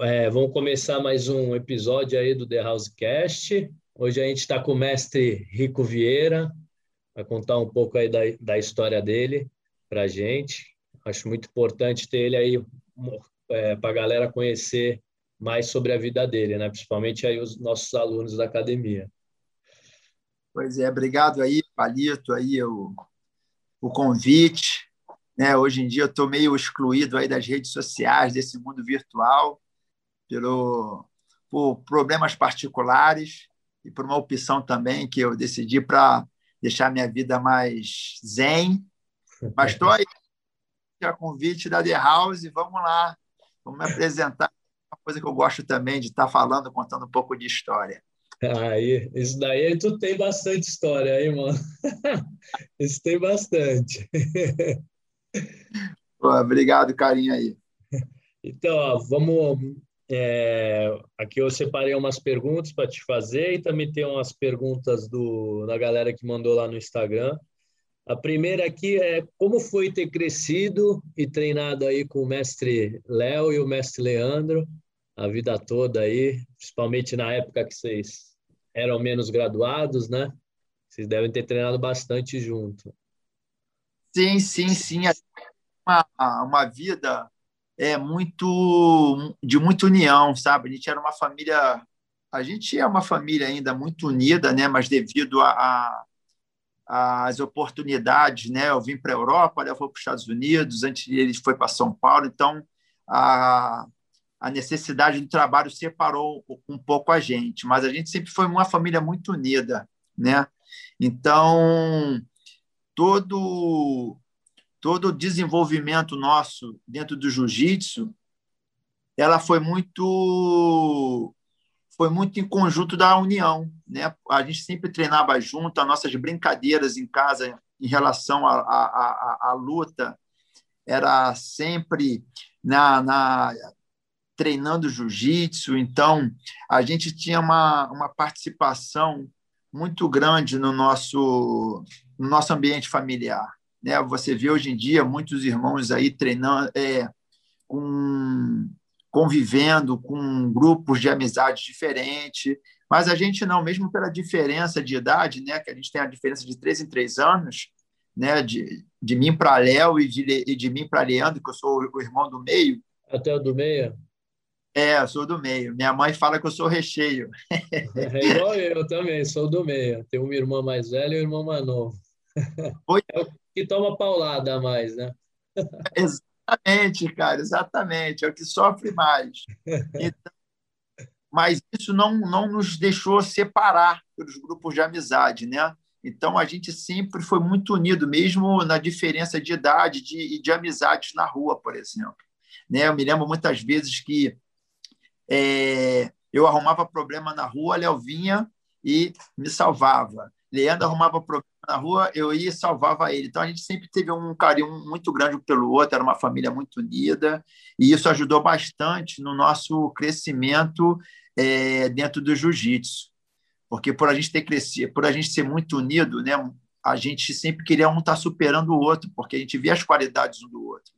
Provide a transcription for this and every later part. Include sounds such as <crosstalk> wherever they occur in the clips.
é, vamos começar mais um episódio aí do The Housecast. Hoje a gente está com o mestre Rico Vieira, vai contar um pouco aí da, da história dele para a gente. Acho muito importante ter ele aí é, para a galera conhecer mais sobre a vida dele, né? principalmente aí os nossos alunos da academia. Pois é, obrigado aí, Palito, aí o, o convite. Né? Hoje em dia eu estou meio excluído aí das redes sociais, desse mundo virtual, pelo, por problemas particulares e por uma opção também que eu decidi para deixar minha vida mais zen. Mas estou aí, <laughs> a convite da The House, vamos lá, vamos me apresentar. Uma coisa que eu gosto também de estar tá falando, contando um pouco de história. Aí, isso daí tu tem bastante história aí, mano. <laughs> Isso tem bastante. Pô, obrigado, carinho aí. Então, ó, vamos. É, aqui eu separei umas perguntas para te fazer e também tem umas perguntas do, da galera que mandou lá no Instagram. A primeira aqui é como foi ter crescido e treinado aí com o mestre Léo e o mestre Leandro a vida toda aí, principalmente na época que vocês eram menos graduados, né? Vocês devem ter treinado bastante junto. Sim, sim, sim. Uma, uma vida é muito de muita união, sabe? A gente era uma família, a gente é uma família ainda muito unida, né? Mas devido a, a as oportunidades, né? Eu vim para a Europa, eu fui para os Estados Unidos, antes ele foi para São Paulo, então a, a necessidade do trabalho separou um pouco a gente, mas a gente sempre foi uma família muito unida, né? Então todo todo o desenvolvimento nosso dentro do jiu-jitsu, ela foi muito foi muito em conjunto da união, né? A gente sempre treinava junto, as nossas brincadeiras em casa em relação à, luta era sempre na, na treinando jiu-jitsu, então a gente tinha uma, uma participação muito grande no nosso, no nosso ambiente familiar. Né? Você vê hoje em dia muitos irmãos aí treinando, é, com, convivendo com grupos de amizade diferentes, mas a gente não, mesmo pela diferença de idade, né? que a gente tem a diferença de três em três anos, né? de, de mim para Léo e de, e de mim para Leandro, que eu sou o irmão do meio. Até o do meio? É, eu sou do meio. Minha mãe fala que eu sou recheio. É igual eu também, sou do meio. Tenho uma irmã mais velha e um irmão mais novo. Oi? Que toma paulada a mais, né? Exatamente, cara, exatamente. É o que sofre mais. Então, mas isso não, não nos deixou separar pelos grupos de amizade, né? Então a gente sempre foi muito unido, mesmo na diferença de idade e de, de amizades na rua, por exemplo. Né? Eu me lembro muitas vezes que é, eu arrumava problema na rua, Léo vinha e me salvava. Leandro arrumava problema na rua, eu ia e salvava ele. Então a gente sempre teve um carinho muito grande pelo outro, era uma família muito unida, e isso ajudou bastante no nosso crescimento é, dentro do jiu-jitsu. Porque por a gente ter crescido, por a gente ser muito unido, né, a gente sempre queria um estar tá superando o outro, porque a gente via as qualidades um do outro.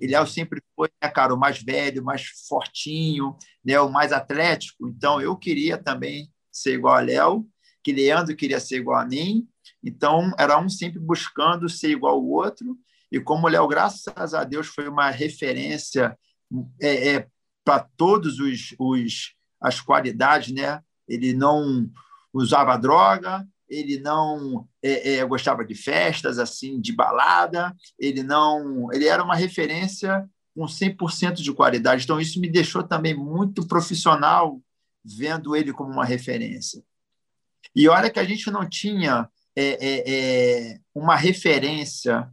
E Léo sempre foi, né, cara, o mais velho, o mais fortinho, né, o mais atlético. Então, eu queria também ser igual a Léo, que Leandro queria ser igual a mim. Então, era um sempre buscando ser igual ao outro. E como o Léo, graças a Deus, foi uma referência é, é, para todos os, os as qualidades, né? Ele não usava droga, ele não é, é, gostava de festas, assim, de balada, ele não, ele era uma referência com 100% de qualidade. Então isso me deixou também muito profissional vendo ele como uma referência. E olha que a gente não tinha é, é, é uma referência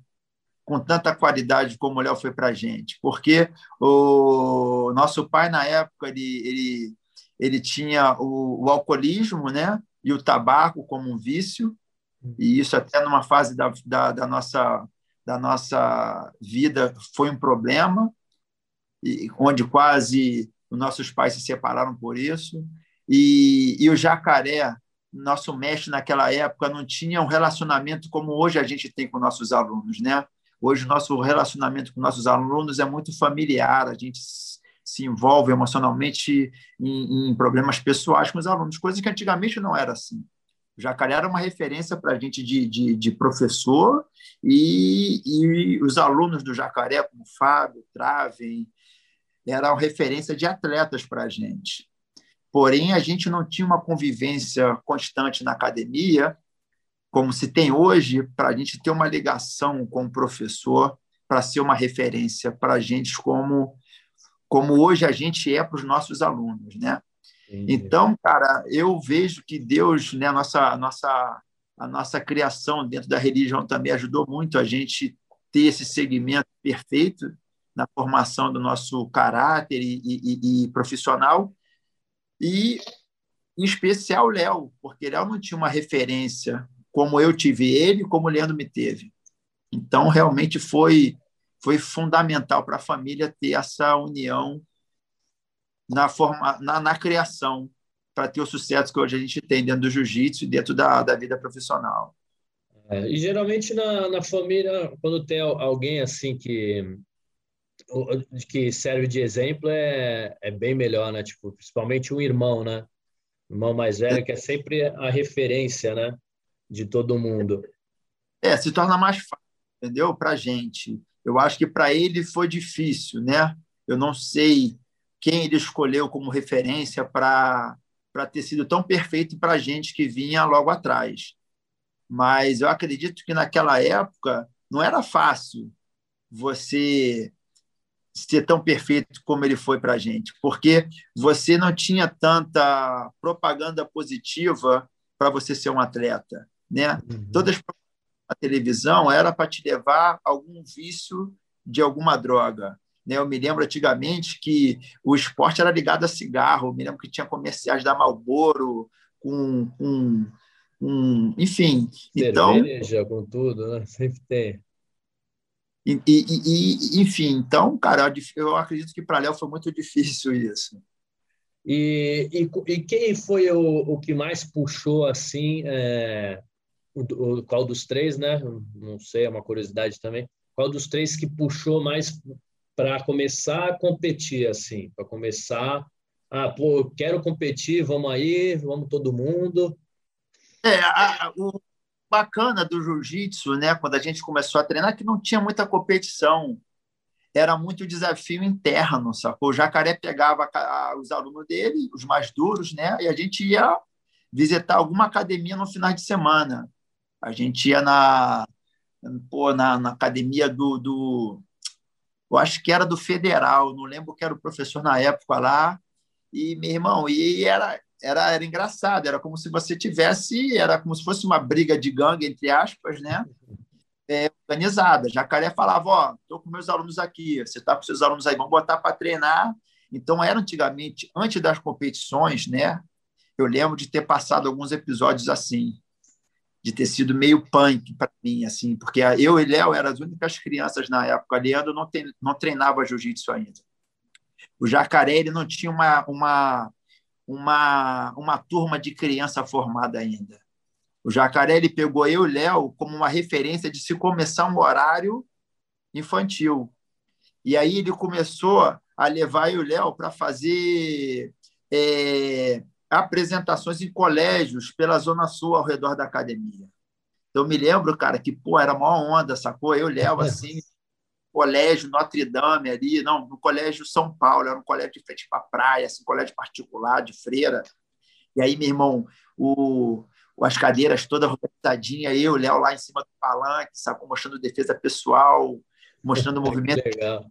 com tanta qualidade como o Léo foi para a gente, porque o nosso pai na época ele, ele, ele tinha o, o alcoolismo, né? e o tabaco como um vício, e isso até numa fase da, da, da nossa, da nossa vida foi um problema, e, onde quase os nossos pais se separaram por isso. E, e o jacaré, nosso mestre naquela época, não tinha um relacionamento como hoje a gente tem com nossos alunos. Né? Hoje, o nosso relacionamento com nossos alunos é muito familiar, a gente se envolve emocionalmente em, em problemas pessoais com os alunos, coisa que antigamente não era assim. O Jacaré era uma referência para a gente de, de, de professor e, e, os alunos do Jacaré, como Fábio, Travem, eram referência de atletas para a gente. Porém, a gente não tinha uma convivência constante na academia, como se tem hoje, para a gente ter uma ligação com o professor, para ser uma referência para a gente, como, como hoje a gente é para os nossos alunos. Né? Então, cara, eu vejo que Deus, né, a nossa, nossa, a nossa criação dentro da religião também ajudou muito a gente ter esse segmento perfeito na formação do nosso caráter e, e, e profissional. E, em especial, Léo, porque Léo não tinha uma referência como eu tive ele, como o Leandro me teve. Então, realmente foi, foi fundamental para a família ter essa união na, forma, na, na criação para ter o sucesso que hoje a gente tem dentro do jiu-jitsu e dentro da, da vida profissional. É, e geralmente na, na família, quando tem alguém assim que que serve de exemplo é, é bem melhor, né? Tipo, principalmente um irmão, né? O irmão mais velho que é sempre a referência, né? De todo mundo. É, se torna mais fácil, entendeu? Para gente. Eu acho que para ele foi difícil, né? Eu não sei quem ele escolheu como referência para ter sido tão perfeito para a gente que vinha logo atrás. Mas eu acredito que naquela época não era fácil você ser tão perfeito como ele foi para a gente, porque você não tinha tanta propaganda positiva para você ser um atleta, né? Uhum. Todas a televisão era para te levar a algum vício de alguma droga. Né? Eu me lembro antigamente que o esporte era ligado a cigarro. Eu me lembro que tinha comerciais da Marlboro com, com, com enfim. Então Cerveja, então, com tudo, né? Sempre tem. E, e, e, enfim, então, cara, eu acredito que para Léo foi muito <laughs> difícil isso. E, e, quem foi o, o que mais puxou assim? É, o, o, qual dos três, né? Não sei, é uma curiosidade também. Qual dos três que puxou mais para começar a competir, assim, para começar ah, pô, quero competir, vamos aí, vamos todo mundo. É, a, o bacana do jiu-jitsu, né, quando a gente começou a treinar, que não tinha muita competição, era muito desafio interno, sacou? O Jacaré pegava os alunos dele, os mais duros, né, e a gente ia visitar alguma academia no final de semana. A gente ia na, pô, na, na academia do, do eu acho que era do Federal, não lembro que era o professor na época lá, e meu irmão, e era, era, era engraçado, era como se você tivesse, era como se fosse uma briga de gangue, entre aspas, né? É, organizada. Jacaré falava: Ó, estou com meus alunos aqui, você está com seus alunos aí, vamos botar para treinar. Então, era antigamente, antes das competições, né? Eu lembro de ter passado alguns episódios assim de ter sido meio punk para mim, assim, porque eu e Léo eram as únicas crianças na época. Leandro não, tem, não treinava jiu-jitsu ainda. O Jacaré ele não tinha uma, uma, uma, uma turma de criança formada ainda. O Jacaré ele pegou eu e Léo como uma referência de se começar um horário infantil. E aí ele começou a levar eu e o Léo para fazer é, apresentações em colégios pela Zona Sul ao redor da academia. Eu me lembro, cara, que pô, era uma onda, sacou? Eu levo <laughs> assim, colégio Notre Dame ali, não, no colégio São Paulo, era um colégio de frente para a praia, assim, colégio particular, de freira. E aí, meu irmão, o, as cadeiras todas organizadinhas, eu, Léo lá em cima do palanque, sacou? Mostrando defesa pessoal, mostrando o <laughs> movimento. Legal.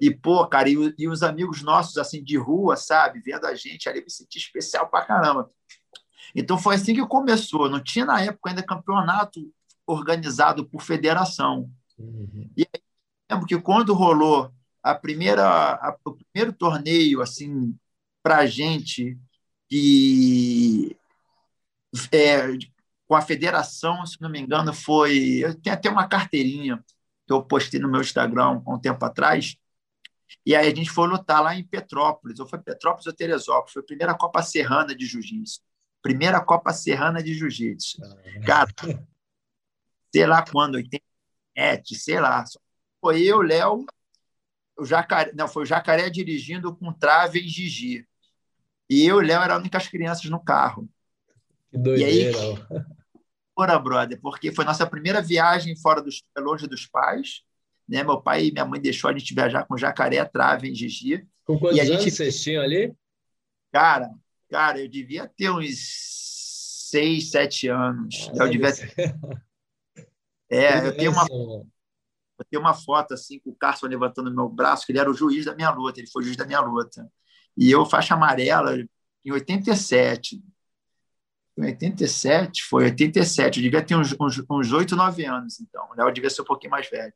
E, pô, cara, e, e, os amigos nossos, assim, de rua, sabe, vendo a gente ali, me senti especial pra caramba. Então, foi assim que começou. Não tinha, na época, ainda campeonato organizado por federação. Uhum. E aí, lembro que quando rolou a primeira, a, o primeiro torneio, assim, pra gente, que é, com a federação, se não me engano, foi. Eu tenho até uma carteirinha que eu postei no meu Instagram há um tempo atrás, e aí a gente foi lutar lá em Petrópolis, ou foi Petrópolis ou Teresópolis, foi a primeira Copa Serrana de Jiu-Jitsu. Primeira Copa Serrana de Jiu-Jitsu. Cara, sei lá quando, 87, sei lá. Foi eu, Léo, o jacaré, não, foi o jacaré dirigindo com trave em Gigi. E eu e o Léo eram as únicas crianças no carro. Que doideira. E aí, <laughs> Ora, brother, porque foi nossa primeira viagem fora dos longe dos pais. Né? Meu pai e minha mãe deixou a gente viajar com jacaré, trave em Gigi. Com quantos e a anos gente... vocês tinham ali? Cara, cara, eu devia ter uns seis, sete anos. Ah, eu devia ter... <laughs> É, eu tenho uma tenho uma foto assim com o Carson levantando meu braço, que ele era o juiz da minha luta, ele foi juiz da minha luta. E eu, faixa amarela, em 87. Em 87, foi 87, eu devia ter uns, uns, uns 8, 9 anos, então. O Léo devia ser um pouquinho mais velho.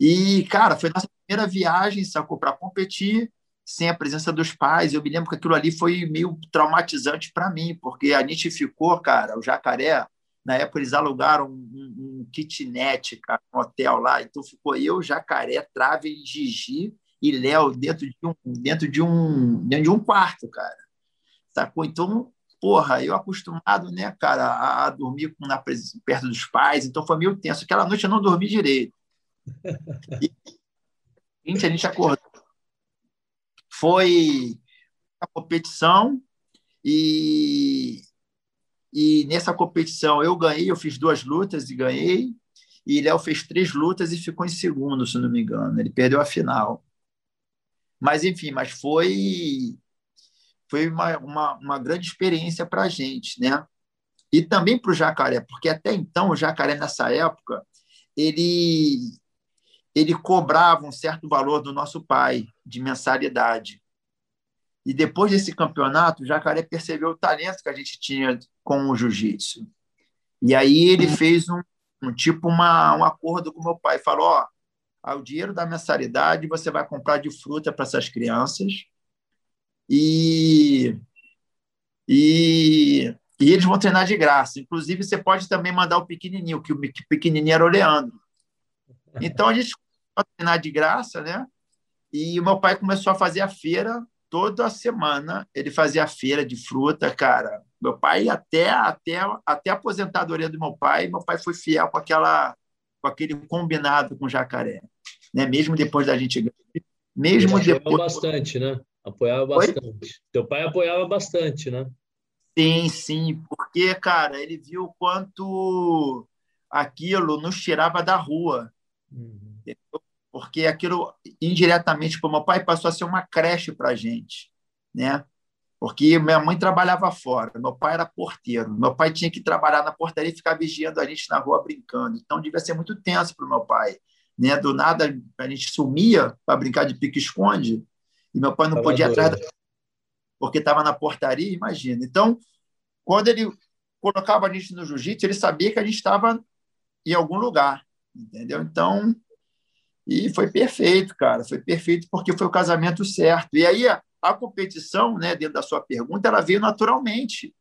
E, cara, foi nossa primeira viagem, sacou, para competir sem a presença dos pais. Eu me lembro que aquilo ali foi meio traumatizante para mim, porque a gente ficou, cara, o jacaré, na época eles alugaram um, um, um kitnet, cara, um hotel lá. Então ficou eu, Jacaré, Trave, Gigi e Léo dentro de um dentro de um dentro de um quarto, cara. Sacou? Então, porra, eu acostumado, né, cara, a, a dormir na, perto dos pais, então foi meio tenso. Aquela noite eu não dormi direito. <laughs> E a gente acordou. Foi a competição e e nessa competição eu ganhei, eu fiz duas lutas e ganhei. E Léo fez três lutas e ficou em segundo, se não me engano. Ele perdeu a final. Mas, enfim, mas foi foi uma, uma, uma grande experiência para a gente, né? E também para o jacaré, porque até então o jacaré, nessa época, ele, ele cobrava um certo valor do nosso pai de mensalidade. E depois desse campeonato, o Jacaré percebeu o talento que a gente tinha com o jiu-jitsu. E aí ele fez um, um tipo uma, um acordo com meu pai. Falou: ó, o dinheiro da mensalidade você vai comprar de fruta para essas crianças e, e, e, eles vão treinar de graça. Inclusive, você pode também mandar o pequenininho, que o pequenininho era o Leandro. Então, a gente treinar de graça, né? E meu pai começou a fazer a feira toda semana ele fazia feira de fruta, cara. Meu pai até até até a aposentadoria do meu pai, meu pai foi fiel com aquela com aquele combinado com o jacaré, né? Mesmo depois da gente mesmo ele depois bastante, né? Apoiava bastante. Teu pai apoiava bastante, né? Sim, sim, porque cara, ele viu o quanto aquilo nos tirava da rua. Uhum porque aquilo indiretamente para o meu pai passou a ser uma creche para a gente, né? Porque minha mãe trabalhava fora, meu pai era porteiro, meu pai tinha que trabalhar na portaria e ficar vigiando a gente na rua brincando, então devia ser muito tenso para o meu pai, né? Do nada a gente sumia para brincar de pique-esconde e meu pai não podia ir atrás da... porque estava na portaria, imagina. Então, quando ele colocava a gente no jiu-jitsu, ele sabia que a gente estava em algum lugar, entendeu? Então, e foi perfeito, cara, foi perfeito porque foi o casamento certo. E aí a, a competição, né, dentro da sua pergunta, ela veio naturalmente,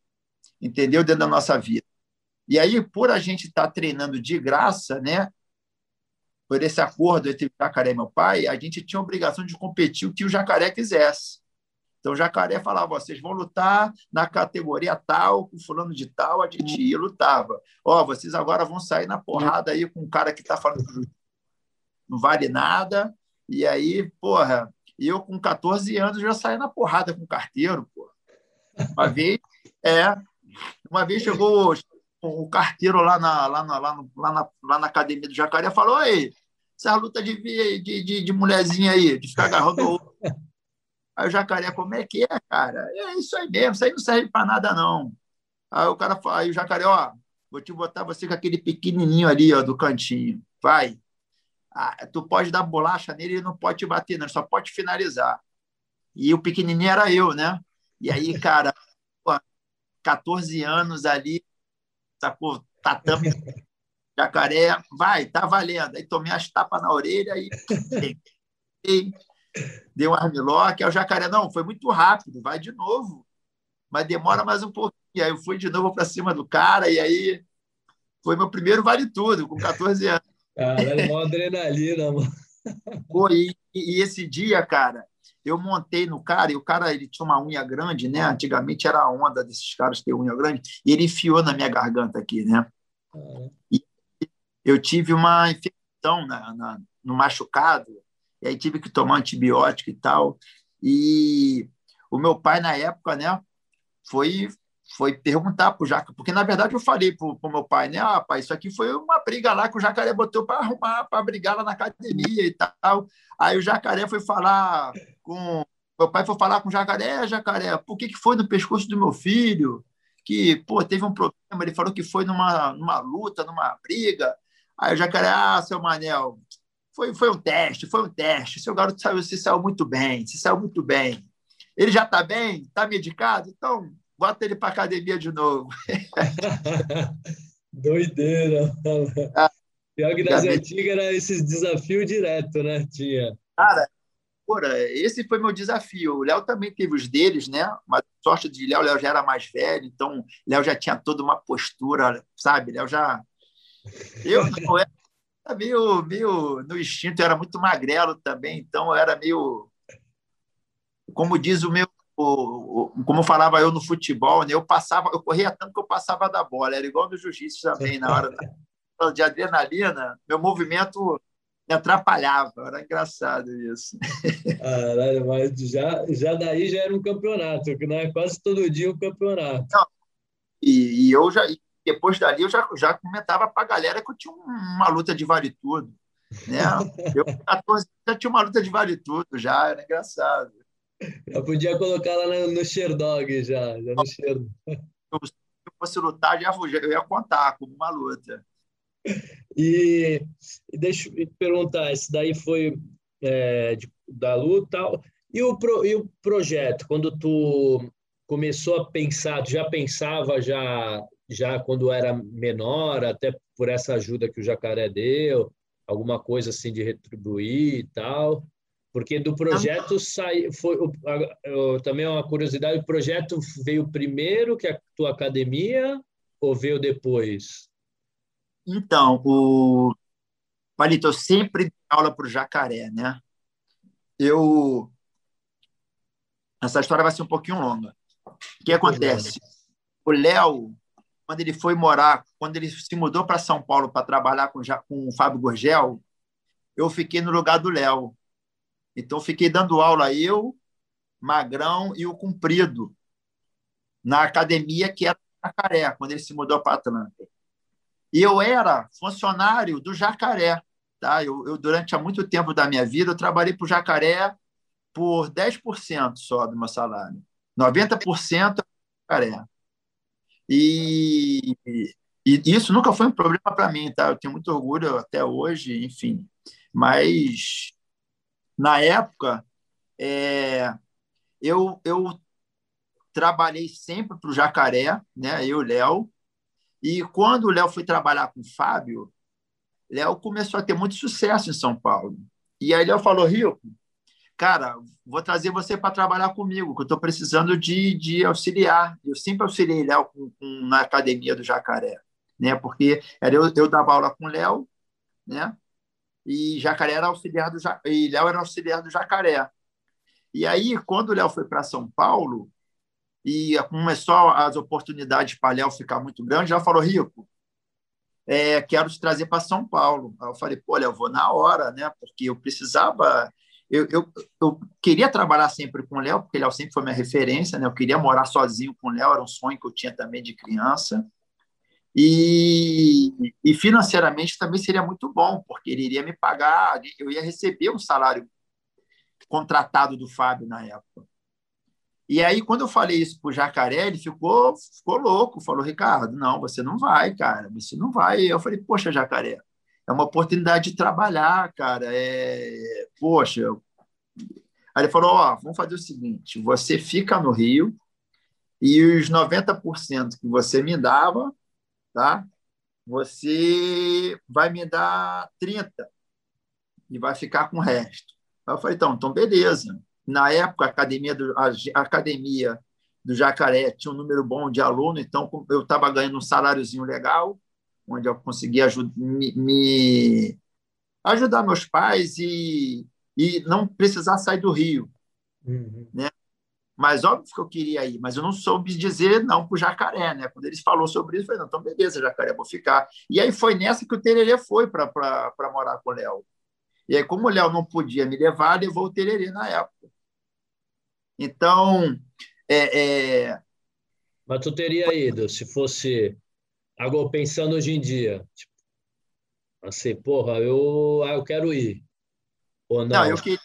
entendeu? Dentro da nossa vida. E aí, por a gente estar tá treinando de graça, né, por esse acordo entre o Jacaré e meu pai, a gente tinha a obrigação de competir o que o Jacaré quisesse. Então, o Jacaré falava: vocês vão lutar na categoria tal, com fulano de tal, a gente ia lutava. Ó, oh, vocês agora vão sair na porrada aí com um cara que está falando não vale nada. E aí, porra, eu com 14 anos já saí na porrada com o carteiro, porra. Uma <laughs> vez, é, uma vez chegou o carteiro lá na, lá na, lá, no, lá, na, lá na academia do Jacaré falou: aí, essa luta de, de, de, de mulherzinha aí, de ficar agarrando o outro. <laughs> Aí o jacaré, como é que é, cara? É isso aí mesmo, isso aí não serve para nada, não. Aí o cara aí o jacaré, ó, vou te botar você com aquele pequenininho ali, ó, do cantinho. Vai ah, tu pode dar bolacha nele, ele não pode te bater, não, só pode finalizar. E o pequenininho era eu, né? E aí, <laughs> cara, pô, 14 anos ali, sacou? Tatame, jacaré, vai, tá valendo. Aí tomei as tapas na orelha e dei um armlock. Aí o jacaré, não, foi muito rápido, vai de novo. Mas demora mais um pouquinho. Aí eu fui de novo para cima do cara, e aí foi meu primeiro vale tudo, com 14 anos. Caralho, uma adrenalina, mano. Pô, e, e, esse dia, cara, eu montei no cara, e o cara ele tinha uma unha grande, né? Antigamente era a onda desses caras ter unha grande, e ele enfiou na minha garganta aqui, né? E eu tive uma infecção na, na, no machucado, e aí tive que tomar antibiótico e tal. E o meu pai, na época, né, foi foi perguntar para o Jacaré, porque na verdade eu falei para o meu pai, né? Ah, pai, isso aqui foi uma briga lá que o Jacaré botou para arrumar, para brigar lá na academia e tal. Aí o Jacaré foi falar com. Meu pai foi falar com o Jacaré, Jacaré, por que, que foi no pescoço do meu filho? Que, pô, teve um problema, ele falou que foi numa, numa luta, numa briga. Aí o Jacaré, ah, seu Manel, foi, foi um teste, foi um teste. Seu garoto saiu, se saiu muito bem, se saiu muito bem. Ele já está bem, está medicado, então bota ele para academia de novo. <laughs> Doideira. Ah, Pior que nas antigas era esses desafios direto, né? Tinha. Cara, porra, esse foi meu desafio. O Léo também teve os deles, né? Mas sorte de Léo, Léo já era mais velho, então Léo já tinha toda uma postura, sabe? Léo já. <laughs> Eu não era meio, meio no instinto, eu era muito magrelo também, então eu era meio. Como diz o meu como falava eu no futebol, né? eu passava, eu corria tanto que eu passava da bola, era igual no jiu-jitsu também, na hora de adrenalina, meu movimento me atrapalhava, era engraçado isso. Caralho, mas já, já daí já era um campeonato, que não é quase todo dia um campeonato. Não, e, e, eu já, depois dali, eu já, já comentava para a galera que eu tinha uma luta de vale tudo. Né? <laughs> Eu, 14 já tinha uma luta de vale tudo, já, era engraçado. Já podia colocar lá no, no Sherdog, já, já no Sherdog. Se eu fosse lutar, já, eu ia contar como uma luta. E, e deixa eu te perguntar, esse daí foi é, de, da luta e o, pro, e o projeto, quando tu começou a pensar, tu já pensava já, já quando era menor, até por essa ajuda que o Jacaré deu, alguma coisa assim de retribuir e tal? Porque do projeto sai, foi também é uma curiosidade, o projeto veio primeiro que a tua academia ou veio depois? Então, o Palito, eu sempre dei aula para o jacaré, né? Eu essa história vai ser um pouquinho longa. O que acontece? O Léo, quando ele foi morar, quando ele se mudou para São Paulo para trabalhar com, com o Fábio Gorgel, eu fiquei no lugar do Léo. Então, fiquei dando aula eu, Magrão e o Cumprido, na academia que era Jacaré, quando ele se mudou para Atlanta. E eu era funcionário do Jacaré. Tá? Eu, eu, durante há muito tempo da minha vida, eu trabalhei para o Jacaré por 10% só do meu salário. 90% é Jacaré. E, e isso nunca foi um problema para mim, tá? Eu tenho muito orgulho até hoje, enfim. Mas na época, é, eu, eu trabalhei sempre para o Jacaré, né? eu e o Léo. E quando o Léo foi trabalhar com o Fábio, Léo começou a ter muito sucesso em São Paulo. E aí Léo falou, Rico, cara, vou trazer você para trabalhar comigo, que eu estou precisando de, de auxiliar. Eu sempre auxiliei Léo com, com, na academia do Jacaré, né? porque era eu, eu dava aula com o Léo, né? E Jacaré era auxiliar do e Léo era auxiliar do Jacaré. E aí, quando o Léo foi para São Paulo e começou as oportunidades para Léo ficar muito grande, já falou Rico, é, quero te trazer para São Paulo. Aí eu falei, pô, Léo, vou na hora, né? Porque eu precisava eu, eu, eu, queria trabalhar sempre com o Léo, porque o Léo sempre foi minha referência, né? Eu queria morar sozinho com o Léo, era um sonho que eu tinha também de criança. E, e financeiramente também seria muito bom, porque ele iria me pagar, eu ia receber um salário contratado do Fábio na época. E aí, quando eu falei isso para o Jacaré, ele ficou, ficou louco, falou, Ricardo, não, você não vai, cara, você não vai. Eu falei, poxa, Jacaré, é uma oportunidade de trabalhar, cara, é... poxa. Aí ele falou, ó, vamos fazer o seguinte, você fica no Rio e os 90% que você me dava, tá? Você vai me dar 30 e vai ficar com o resto. Aí eu falei, então, então beleza. Na época, a academia do, a, a academia do Jacaré tinha um número bom de aluno, então eu estava ganhando um saláriozinho legal, onde eu conseguia ajud me, me, ajudar meus pais e, e não precisar sair do Rio. Uhum. Né? Mas óbvio que eu queria ir, mas eu não soube dizer não para o jacaré, né? Quando eles falou sobre isso, eu falei, não, então beleza, jacaré, vou ficar. E aí foi nessa que o Tererê foi para morar com o Léo. E aí, como o Léo não podia me levar, levou o Tererê na época. Então, é, é... Mas tu teria ido, se fosse... Agora, pensando hoje em dia, tipo, assim, porra, eu, ah, eu quero ir. Ou não? Não, eu queria,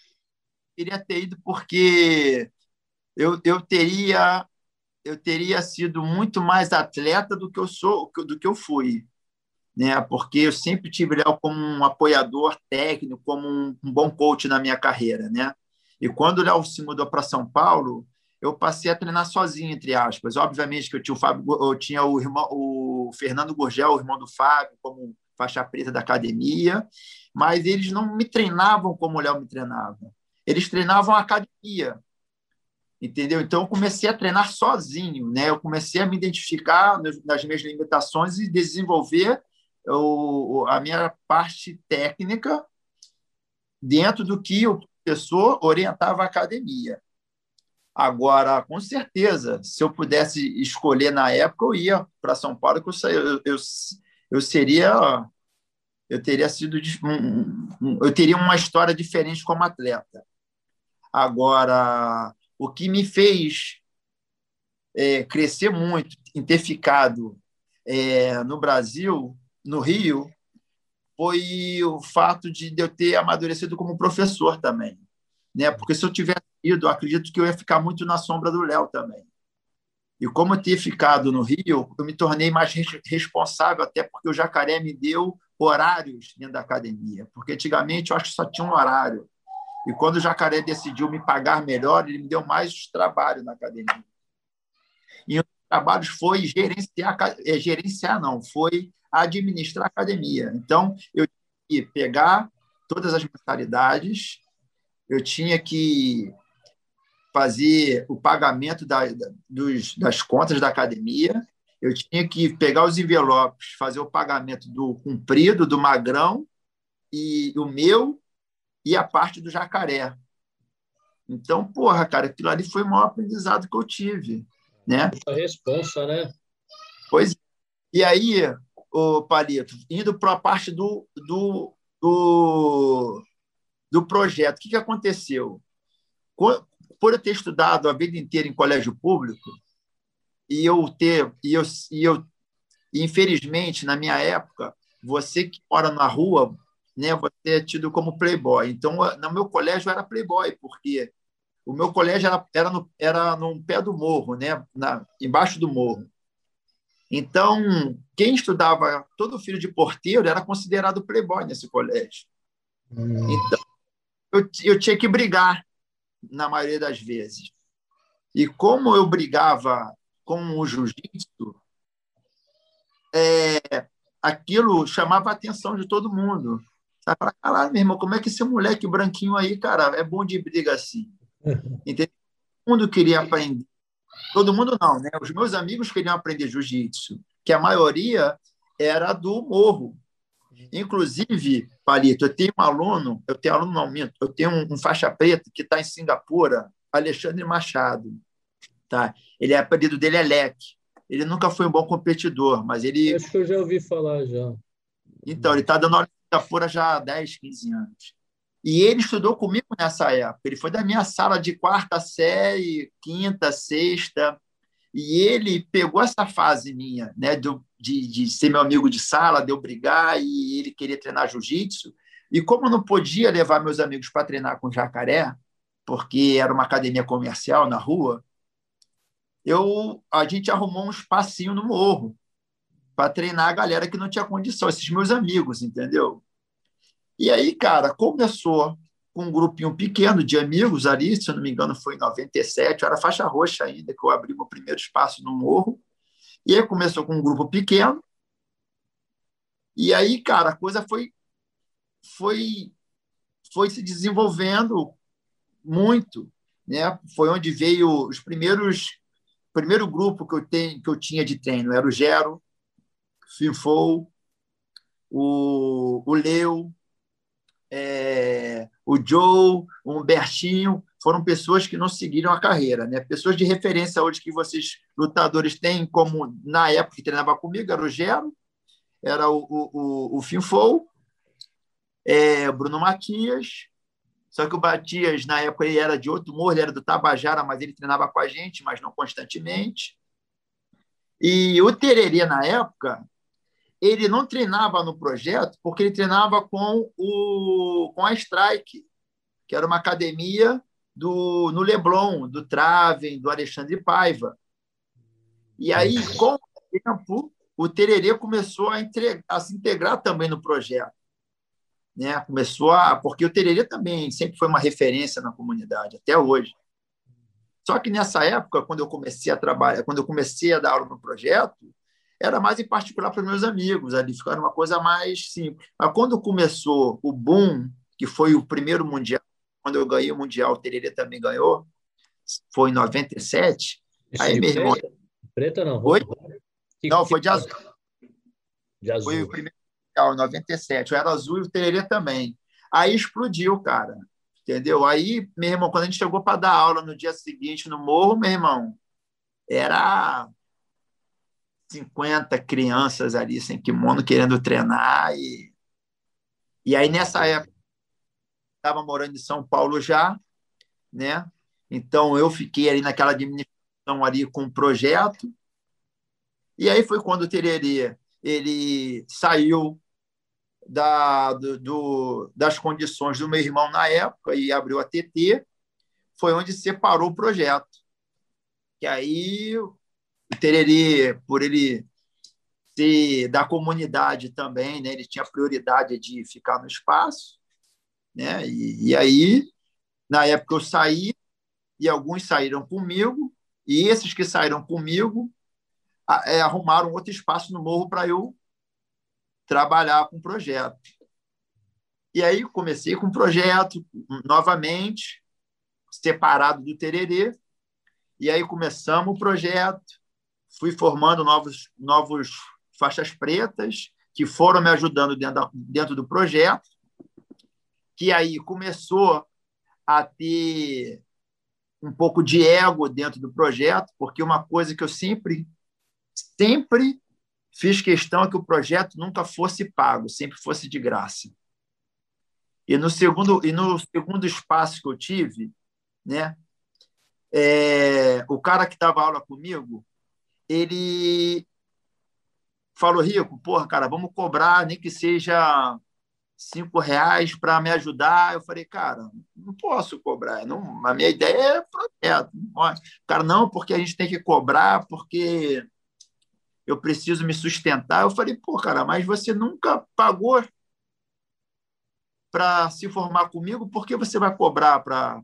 queria ter ido porque eu, eu teria eu teria sido muito mais atleta do que eu sou do que eu fui né? Porque eu sempre tive Léo como um apoiador técnico como um, um, bom coach na minha carreira né? E quando o Léo se mudou para São Paulo eu passei a treinar sozinho entre aspas. Obviamente que eu tinha o Fábio eu tinha o irmão o Fernando Gurgel o irmão do Fábio como faixa preta da academia mas eles não me treinavam como o Léo me treinava. Eles treinavam academia entendeu? Então eu comecei a treinar sozinho, né? Eu comecei a me identificar nas minhas limitações e desenvolver o, a minha parte técnica dentro do que o professor orientava a academia. Agora, com certeza, se eu pudesse escolher na época, eu ia para São Paulo, que eu, eu, eu, eu seria eu teria sido eu teria uma história diferente como atleta. Agora, o que me fez é, crescer muito em ter ficado é, no Brasil, no Rio, foi o fato de eu ter amadurecido como professor também. Né? Porque se eu tivesse ido, acredito que eu ia ficar muito na sombra do Léo também. E como eu ter ficado no Rio, eu me tornei mais responsável, até porque o Jacaré me deu horários dentro da academia. Porque antigamente eu acho que só tinha um horário. E quando o Jacaré decidiu me pagar melhor, ele me deu mais trabalho na academia. E um dos trabalhos foi gerenciar, é, gerenciar não, foi administrar a academia. Então, eu tinha que pegar todas as mensalidades, eu tinha que fazer o pagamento da, dos, das contas da academia, eu tinha que pegar os envelopes, fazer o pagamento do comprido, do magrão, e o meu e a parte do jacaré. Então, porra, cara, aquilo ali foi o maior aprendizado que eu tive, né? A responsa, né? Pois. E aí, o Palito, indo para a parte do, do, do, do projeto, o que, que aconteceu? Por eu ter estudado a vida inteira em colégio público, e eu ter, e eu, e eu infelizmente, na minha época, você que mora na rua, né, você é tido como playboy. Então, no meu colégio era playboy, porque o meu colégio era, era, no, era no pé do morro, né, na, embaixo do morro. Então, quem estudava, todo filho de porteiro era considerado playboy nesse colégio. Hum. Então, eu, eu tinha que brigar, na maioria das vezes. E como eu brigava com o jiu-jitsu, é, aquilo chamava a atenção de todo mundo. Sai pra caralho, meu irmão, como é que esse moleque branquinho aí, cara, é bom de briga assim? <laughs> Entendeu? Todo mundo queria aprender. Todo mundo não, né? Os meus amigos queriam aprender jiu-jitsu, que a maioria era do morro. Inclusive, Palito, eu tenho um aluno, eu tenho aluno não minto, eu tenho um, um faixa preta que está em Singapura, Alexandre Machado. Tá? Ele é apelido dele é Leque. Ele nunca foi um bom competidor, mas ele. Acho que eu já ouvi falar já. Então, ele está dando aula fora já há 10, 15 anos. E ele estudou comigo nessa época. Ele foi da minha sala de quarta série, quinta, sexta. E ele pegou essa fase minha, né, de, de, de ser meu amigo de sala, de eu brigar e ele queria treinar jiu-jitsu. E como eu não podia levar meus amigos para treinar com jacaré, porque era uma academia comercial na rua, eu a gente arrumou um espacinho no morro para treinar a galera que não tinha condição, esses meus amigos, entendeu? E aí, cara, começou com um grupinho pequeno de amigos ali, se eu não me engano, foi em 97, eu era faixa roxa ainda, que eu abri meu primeiro espaço no morro. E aí começou com um grupo pequeno. E aí, cara, a coisa foi foi foi se desenvolvendo muito, né? Foi onde veio os primeiros primeiro grupo que eu tenho que eu tinha de treino, era o Gero, Finfou, o, o Leu, é, o Joe, o Humbertinho, foram pessoas que não seguiram a carreira. Né? Pessoas de referência hoje que vocês, lutadores, têm, como na época que treinava comigo, era o Gero, era o, o, o, o Finfou é, Bruno Matias, só que o Matias, na época, ele era de outro morro, ele era do Tabajara, mas ele treinava com a gente, mas não constantemente. E o Tererê, na época, ele não treinava no projeto porque ele treinava com, o, com a Strike, que era uma academia do, no Leblon, do Traven, do Alexandre Paiva. E aí, com o tempo, o Tererê começou a, entre, a se integrar também no projeto. Né? Começou a. Porque o Tererê também sempre foi uma referência na comunidade, até hoje. Só que nessa época, quando eu comecei a trabalhar, quando eu comecei a dar aula no projeto, era mais em particular para meus amigos, ali ficava uma coisa mais simples. Mas quando começou o boom, que foi o primeiro mundial, quando eu ganhei o mundial, o Tererê também ganhou, foi em 97. Esse aí, meu irmão. Preta não? Oi? Que, não, foi de azul. De azul. Foi o primeiro mundial, em 97. Eu era azul e o Tererê também. Aí explodiu, cara. Entendeu? Aí, meu irmão, quando a gente chegou para dar aula no dia seguinte no morro, meu irmão, era 50 crianças ali sem kimono querendo treinar. E, e aí, nessa época, estava morando em São Paulo já, né? Então, eu fiquei ali naquela administração ali com o projeto. E aí foi quando o Tererê ele saiu da, do, do, das condições do meu irmão na época e abriu a TT, foi onde separou o projeto. Que aí o Tererê, por ele ser da comunidade também, né, ele tinha prioridade de ficar no espaço, né? E, e aí, na época eu saí e alguns saíram comigo e esses que saíram comigo é, arrumaram outro espaço no morro para eu trabalhar com o projeto. E aí comecei com o projeto novamente, separado do Tererê, e aí começamos o projeto, fui formando novos, novos faixas pretas, que foram me ajudando dentro, da, dentro do projeto, que aí começou a ter um pouco de ego dentro do projeto, porque uma coisa que eu sempre, sempre fiz questão é que o projeto nunca fosse pago, sempre fosse de graça. E no segundo, e no segundo espaço que eu tive, né, é, o cara que dava aula comigo, ele falou, Rico, porra, cara, vamos cobrar, nem que seja cinco reais para me ajudar. Eu falei, cara, não posso cobrar. Não, a minha ideia é projeto. Cara, não, porque a gente tem que cobrar, porque eu preciso me sustentar. Eu falei, pô, cara, mas você nunca pagou para se formar comigo, por que você vai cobrar para.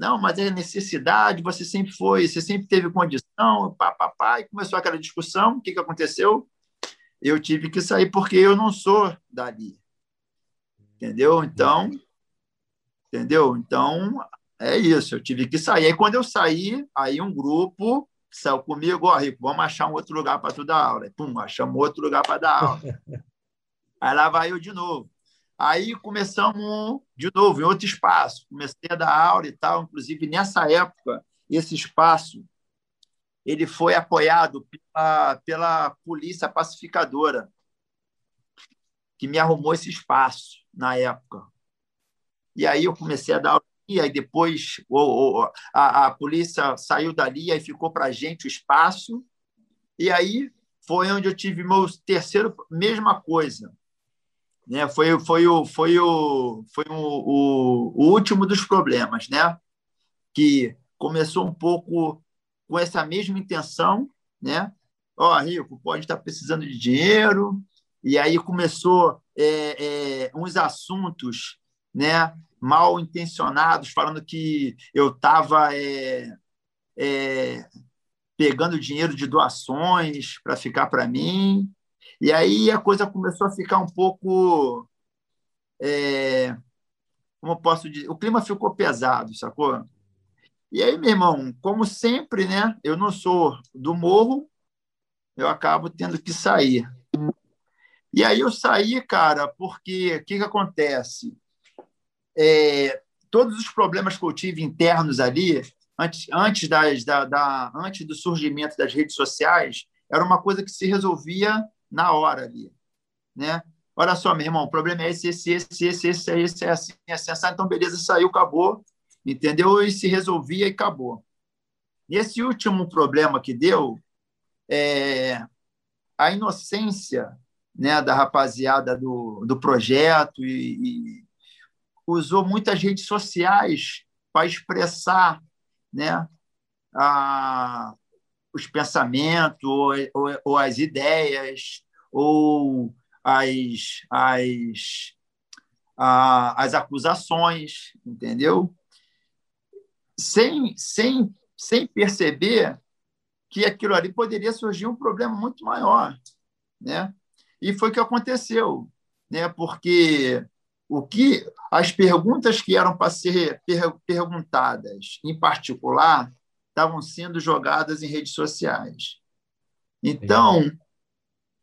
Não, mas é necessidade, você sempre foi, você sempre teve condição, pá, pá, pá, e começou aquela discussão. O que, que aconteceu? Eu tive que sair porque eu não sou dali. Entendeu? Então, entendeu? Então, é isso, eu tive que sair. Aí, quando eu saí, aí um grupo saiu comigo, ó, Rico, vamos achar um outro lugar para tu dar aula. E, pum, achamos outro lugar para dar aula. <laughs> Aí lá vai eu de novo. Aí começamos de novo em outro espaço. Comecei a dar aula e tal. Inclusive, nessa época, esse espaço ele foi apoiado pela, pela polícia pacificadora, que me arrumou esse espaço na época. E aí eu comecei a dar aula e aí depois a, a polícia saiu dali e ficou para a gente o espaço. E aí foi onde eu tive meu terceiro, mesma coisa. Né? Foi, foi, o, foi, o, foi o, o, o último dos problemas, né? que começou um pouco com essa mesma intenção, né? Ó, oh, Rico, pode estar tá precisando de dinheiro, e aí começou é, é, uns assuntos, né? mal intencionados, falando que eu estava é, é, pegando dinheiro de doações para ficar para mim. E aí a coisa começou a ficar um pouco. É, como posso dizer? O clima ficou pesado, sacou? E aí, meu irmão, como sempre, né? Eu não sou do morro, eu acabo tendo que sair. E aí eu saí, cara, porque o que, que acontece? é, todos os problemas que eu tive internos ali, antes, antes, das, da, da, antes do surgimento das redes sociais, era uma coisa que se resolvia na hora ali. Né? olha só, meu irmão, o problema é esse, esse, esse, esse, esse, esse, é assim, é assim, então beleza, saiu, acabou, entendeu? E se resolvia e acabou. E esse último problema que deu, é a inocência né, da rapaziada do, do projeto e, e usou muitas redes sociais para expressar né, a, os pensamentos ou, ou, ou, as ideias ou as, as, a, as acusações, entendeu? Sem, sem, sem perceber que aquilo ali poderia surgir um problema muito maior, né? E foi o que aconteceu, né? Porque o que as perguntas que eram para ser per, perguntadas em particular estavam sendo jogadas em redes sociais. Então, o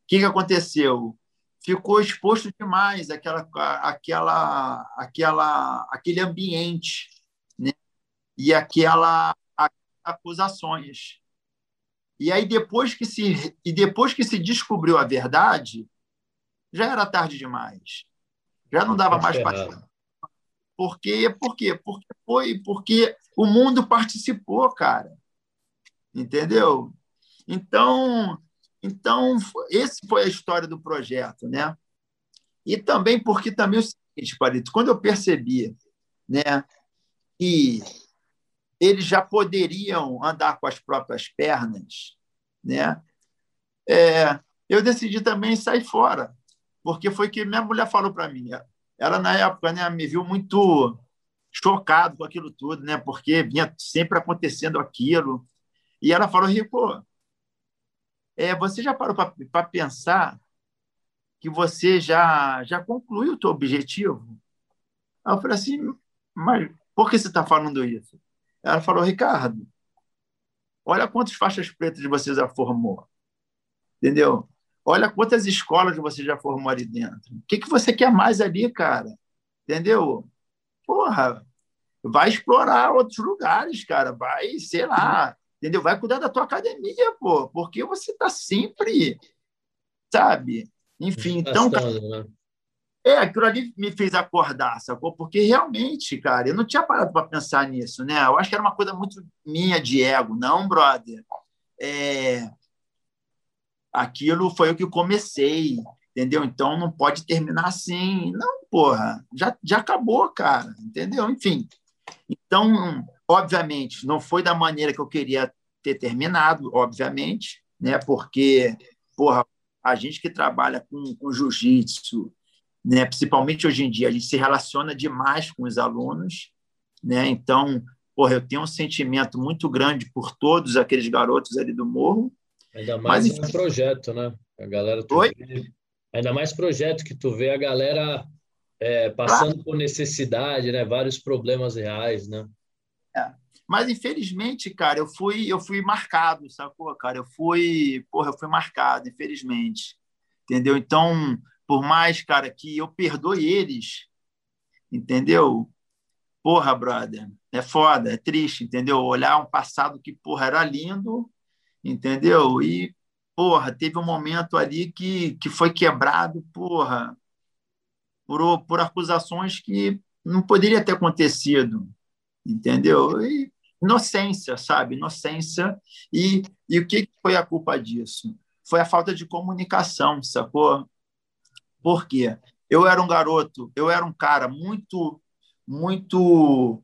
que, que aconteceu? Ficou exposto demais aquela, aquela, aquela, aquele ambiente né? e aquela acusações. E aí depois que se e depois que se descobriu a verdade, já era tarde demais. Já não dava mais para Por quê? Por quê? Porque foi porque o mundo participou, cara. Entendeu? Então, então esse foi a história do projeto, né? E também porque também o seguinte, Palito, quando eu percebi, né, que eles já poderiam andar com as próprias pernas, né? É, eu decidi também sair fora, porque foi que minha mulher falou para mim. Ela na época, né, me viu muito chocado com aquilo tudo, né? Porque vinha sempre acontecendo aquilo. E ela falou, Rico, é, você já parou para pensar que você já já concluiu o seu objetivo? Aí eu falei assim, mas por que você está falando isso? Ela falou, Ricardo, olha quantas faixas pretas você já formou. Entendeu? Olha quantas escolas você já formou ali dentro. O que, que você quer mais ali, cara? Entendeu? Porra, vai explorar outros lugares, cara. Vai, sei lá, entendeu? Vai cuidar da tua academia, pô, porque você está sempre, sabe? Enfim, então, né? É, aquilo ali me fez acordar, sacou? Porque realmente, cara, eu não tinha parado para pensar nisso, né? Eu acho que era uma coisa muito minha de ego. Não, brother. É... Aquilo foi o que comecei, entendeu? Então não pode terminar assim. Não, porra, já, já acabou, cara, entendeu? Enfim. Então, obviamente, não foi da maneira que eu queria ter terminado, obviamente, né? Porque, porra, a gente que trabalha com, com jiu-jitsu, né? principalmente hoje em dia, a gente se relaciona demais com os alunos, né? então, porra, eu tenho um sentimento muito grande por todos aqueles garotos ali do morro. Ainda mais Mas, um projeto, né? A galera vê, ainda mais projeto que tu vê a galera é, passando claro. por necessidade, né? Vários problemas reais, né? É. Mas infelizmente, cara, eu fui eu fui marcado, sacou, cara? Eu fui, porra, eu fui marcado, infelizmente. Entendeu? Então, por mais, cara, que eu perdoe eles, entendeu? Porra, brother, é foda, é triste, entendeu? Olhar um passado que, porra, era lindo, entendeu? E, porra, teve um momento ali que, que foi quebrado, porra, por, por acusações que não poderia ter acontecido, entendeu? E inocência, sabe? Inocência. E, e o que foi a culpa disso? Foi a falta de comunicação, sacou? Por quê? Eu era um garoto, eu era um cara muito, muito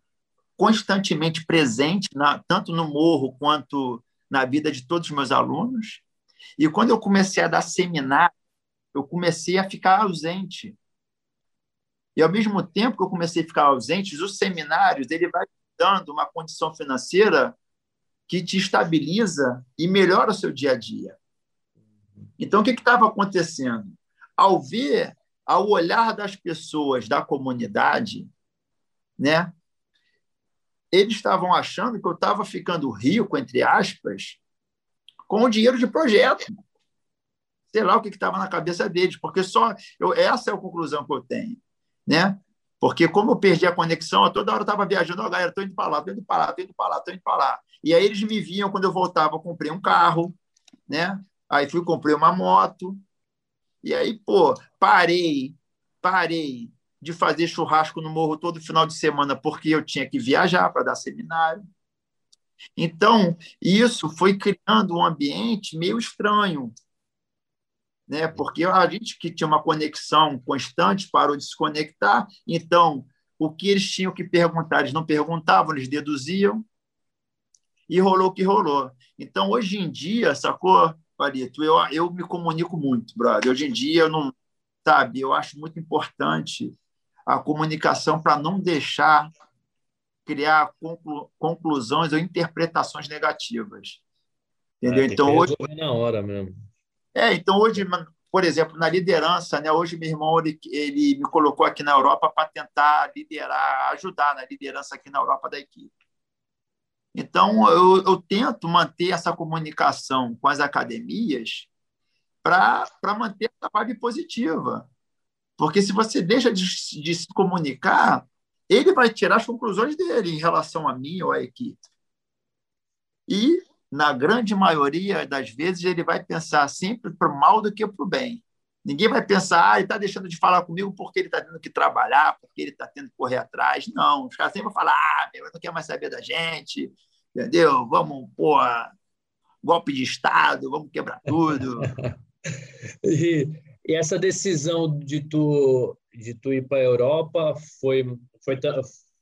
constantemente presente, na, tanto no morro quanto na vida de todos os meus alunos. E quando eu comecei a dar seminário, eu comecei a ficar ausente. E ao mesmo tempo que eu comecei a ficar ausente, os seminários ele vai dando uma condição financeira que te estabiliza e melhora o seu dia a dia. Então, o que estava acontecendo? ao ver, ao olhar das pessoas da comunidade, né, eles estavam achando que eu estava ficando rico, entre aspas, com o dinheiro de projeto. Sei lá o que estava na cabeça deles, porque só eu, essa é a conclusão que eu tenho. Né? Porque como eu perdi a conexão, eu toda hora estava viajando, oh, galera, estou indo para lá, estou indo para lá, estou indo para lá, estou indo para lá. E aí eles me viam quando eu voltava, eu comprei um carro, né? Aí fui comprei uma moto, E aí, pô, parei, parei de fazer churrasco no morro todo final de semana porque eu tinha que viajar para dar seminário. Então, isso foi criando um ambiente meio estranho, né? Porque a gente que tinha uma conexão constante parou de se conectar, então o que eles tinham que perguntar, eles não perguntavam, eles deduziam, e rolou o que rolou. Então, hoje em dia, sacou, Palito? Eu, eu me comunico muito, brother. Hoje em dia, eu não. Sabe, eu acho muito importante a comunicação para não deixar criar conclu, conclusões ou interpretações negativas. Entendeu? É, então, hoje. na hora mesmo. É, então, hoje, por exemplo, na liderança, né? Hoje meu irmão ele, ele me colocou aqui na Europa para tentar liderar, ajudar na liderança aqui na Europa da equipe. Então eu, eu tento manter essa comunicação com as academias para manter essa vibe positiva, porque se você deixa de, de se comunicar, ele vai tirar as conclusões dele em relação a mim ou à equipe. E na grande maioria das vezes, ele vai pensar sempre para o mal do que para o bem. Ninguém vai pensar, ah, ele está deixando de falar comigo porque ele está tendo que trabalhar, porque ele está tendo que correr atrás. Não, os caras sempre vão falar, ah, meu, não quer mais saber da gente, entendeu? Vamos, pô, golpe de Estado, vamos quebrar tudo. <laughs> e, e, essa decisão de tu, de tu ir para a Europa foi, foi,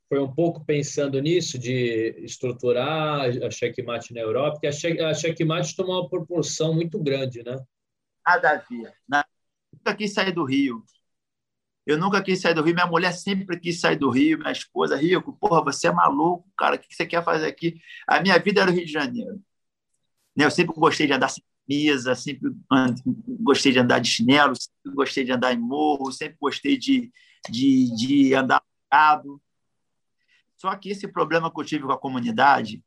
foi um pouco pensando nisso, de estruturar a checkmate na Europa, porque a checkmate tomou uma proporção muito grande, né? Nada ver. Nunca quis sair do Rio. Eu nunca quis sair do Rio. Minha mulher sempre quis sair do Rio. Minha esposa, Rico, porra, você é maluco, cara. O que você quer fazer aqui? A minha vida era o Rio de Janeiro. Eu sempre gostei de andar sem camisa, sempre gostei de andar de chinelo, sempre gostei de andar em morro, sempre gostei de, de, de andar mercado. Só que esse problema que eu tive com a comunidade,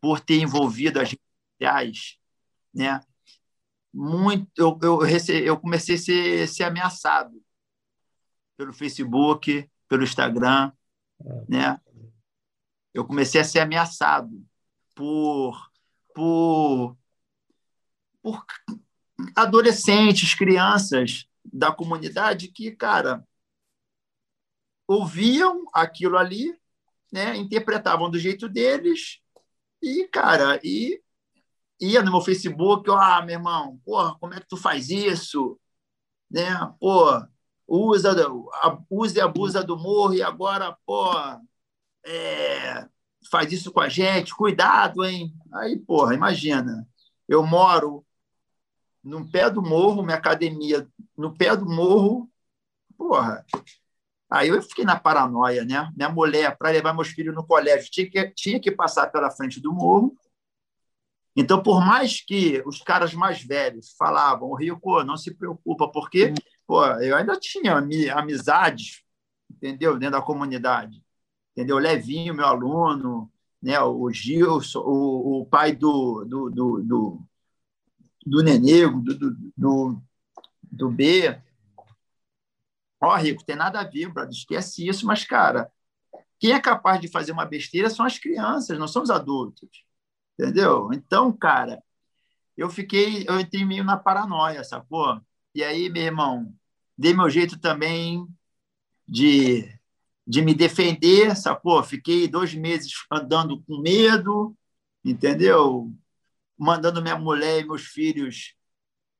por ter envolvido as redes sociais, né? Muito, eu, eu, eu comecei a ser, ser ameaçado pelo Facebook, pelo Instagram, né? Eu comecei a ser ameaçado por, por, por adolescentes, crianças da comunidade que, cara, ouviam aquilo ali né, interpretavam do jeito deles e, cara, e ia no meu Facebook, ah, meu irmão, porra, como é que tu faz isso? Né? Pô, usa, usa e abusa do morro e agora, pô, é, faz isso com a gente, cuidado, hein? Aí, porra, imagina, eu moro no pé do morro, minha academia no pé do morro, porra, Aí eu fiquei na paranoia, né? Minha mulher, para levar meus filhos no colégio, tinha que, tinha que passar pela frente do morro. Então, por mais que os caras mais velhos falavam, o Rico, não se preocupa, porque pô, eu ainda tinha amizades, entendeu? Dentro da comunidade. Entendeu? Levinho, meu aluno, né? o Gilson, o, o pai do, do, do, do, do Nenego, do, do, do, do B, Ó, oh, Rico, tem nada a ver, brother, esquece isso, mas, cara, quem é capaz de fazer uma besteira são as crianças, não são os adultos. Entendeu? Então, cara, eu fiquei, eu entrei meio na paranoia, sacou? E aí, meu irmão, dei meu jeito também de, de me defender, sacou? Fiquei dois meses andando com medo, entendeu? Mandando minha mulher e meus filhos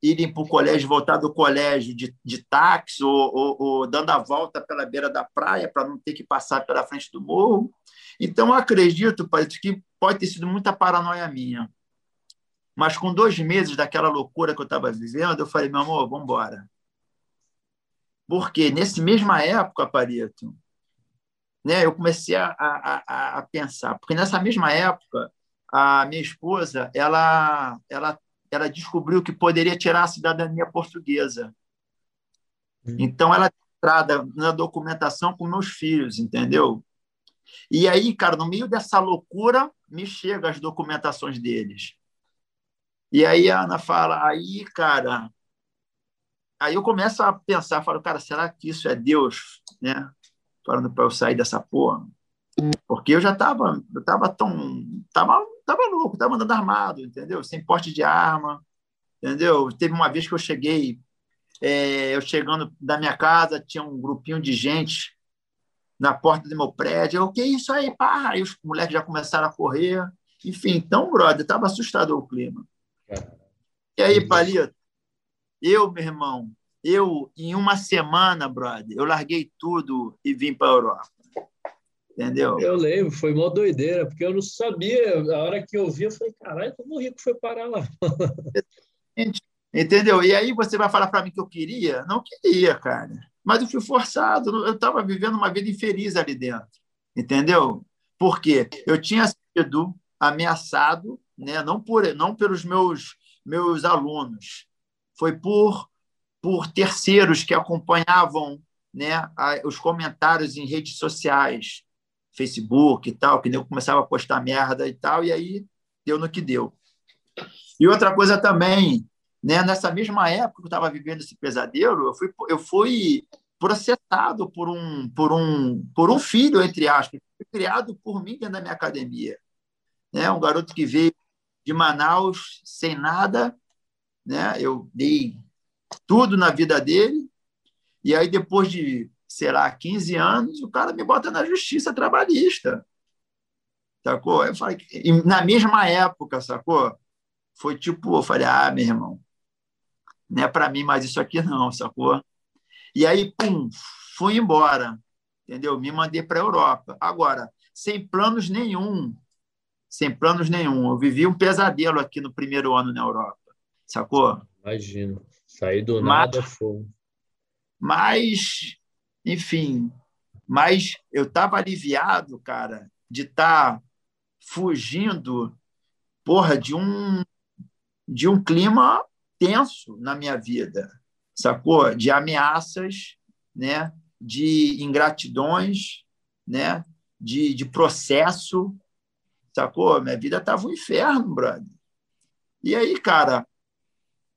irem para o colégio, voltar do colégio de, de táxi ou, ou, ou dando a volta pela beira da praia para não ter que passar pela frente do morro. Então, acredito, pai, que pode ter sido muita paranoia minha. Mas com dois meses daquela loucura que eu estava vivendo, eu falei, meu amor, vamos embora. Porque nessa mesma época, Pareto, né, eu comecei a, a, a, pensar, porque nessa mesma época, a minha esposa, ela, ela ela descobriu que poderia tirar a cidadania portuguesa. Hum. Então, ela entrada na documentação com meus filhos, entendeu? E aí, cara, no meio dessa loucura, me chegam as documentações deles. E aí a Ana fala, aí, cara, aí eu começo a pensar, falo, cara, será que isso é Deus, né? Falando para eu sair dessa porra. Porque eu já estava eu tava tão. Tava, tava louco, estava andando armado, entendeu? Sem porte de arma, entendeu? Teve uma vez que eu cheguei é, eu chegando da minha casa, tinha um grupinho de gente na porta do meu prédio. Eu, o que é isso aí? Pá! Aí os moleques já começaram a correr. Enfim, então, brother, estava assustador o clima. E aí, Palito? Eu, meu irmão, eu, em uma semana, brother, eu larguei tudo e vim para a Europa. Entendeu? Eu lembro, foi uma doideira, porque eu não sabia. A hora que eu vi, eu falei, caralho, como o Rico foi parar lá? Entendeu? E aí você vai falar para mim que eu queria? Não queria, cara. Mas eu fui forçado, eu estava vivendo uma vida infeliz ali dentro. Entendeu? Porque eu tinha sido ameaçado, né? não, por, não pelos meus, meus alunos, foi por, por terceiros que acompanhavam né, os comentários em redes sociais, Facebook e tal, que eu começava a postar merda e tal, e aí deu no que deu. E outra coisa também, né? Nessa mesma época que eu estava vivendo esse pesadelo, eu fui, eu fui processado por um, por um, por um filho, entre aspas, criado por mim dentro da minha academia. Né? Um garoto que veio de Manaus sem nada, né? Eu dei tudo na vida dele, e aí depois de, sei lá, 15 anos, o cara me bota na justiça trabalhista. Sacou? Eu falei, na mesma época, sacou? Foi tipo, eu falei, ah, meu irmão, não é para mim mais isso aqui não, sacou? E aí, pum, fui embora, entendeu? Me mandei para a Europa. Agora, sem planos nenhum, sem planos nenhum. Eu vivi um pesadelo aqui no primeiro ano na Europa, sacou? Imagino. Sair do nada foi. Mas, enfim, mas eu estava aliviado, cara, de estar tá fugindo, porra, de um de um clima tenso na minha vida, sacou? De ameaças, né? de ingratidões, né? de, de processo, sacou? Minha vida estava um inferno, brother. E aí, cara,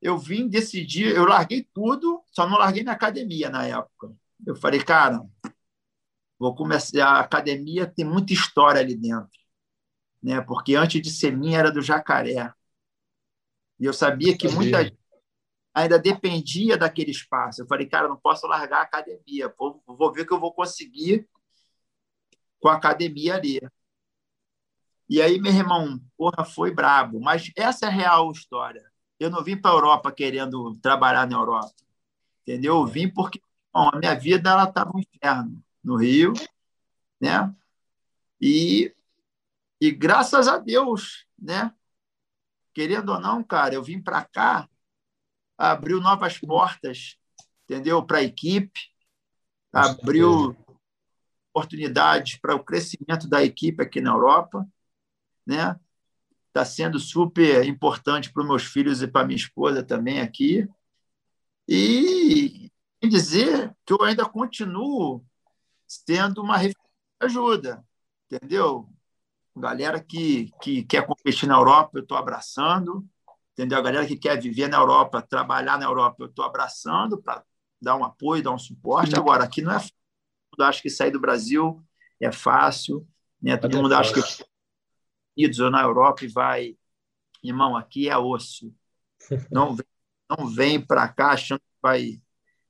eu vim decidir, eu larguei tudo, só não larguei minha academia na época. Eu falei, cara, vou começar. A academia tem muita história ali dentro, né? Porque antes de ser minha era do Jacaré. E eu sabia que muita gente ainda dependia daquele espaço. Eu falei, cara, não posso largar a academia. Vou, vou ver o que eu vou conseguir com a academia ali. E aí, meu irmão, porra, foi brabo. Mas essa é a real história. Eu não vim para a Europa querendo trabalhar na Europa. Entendeu? Eu vim porque bom, a minha vida ela estava um inferno no Rio, né? E, e graças a Deus, né? querendo ou não, cara, eu vim para cá, abriu novas portas, entendeu? Para a equipe, abriu oportunidades para o crescimento da equipe aqui na Europa, né? Está sendo super importante para os meus filhos e para minha esposa também aqui. E dizer que eu ainda continuo sendo uma ajuda, entendeu? Galera que, que quer competir na Europa, eu estou abraçando. Entendeu? A galera que quer viver na Europa, trabalhar na Europa, eu estou abraçando para dar um apoio, dar um suporte. Agora, aqui não é fácil. Todo mundo acha que sair do Brasil é fácil. Né? Todo é mundo acha que Unidos ou na Europa e vai. Irmão, aqui é osso. <laughs> Não vem, não vem para cá achando que vai,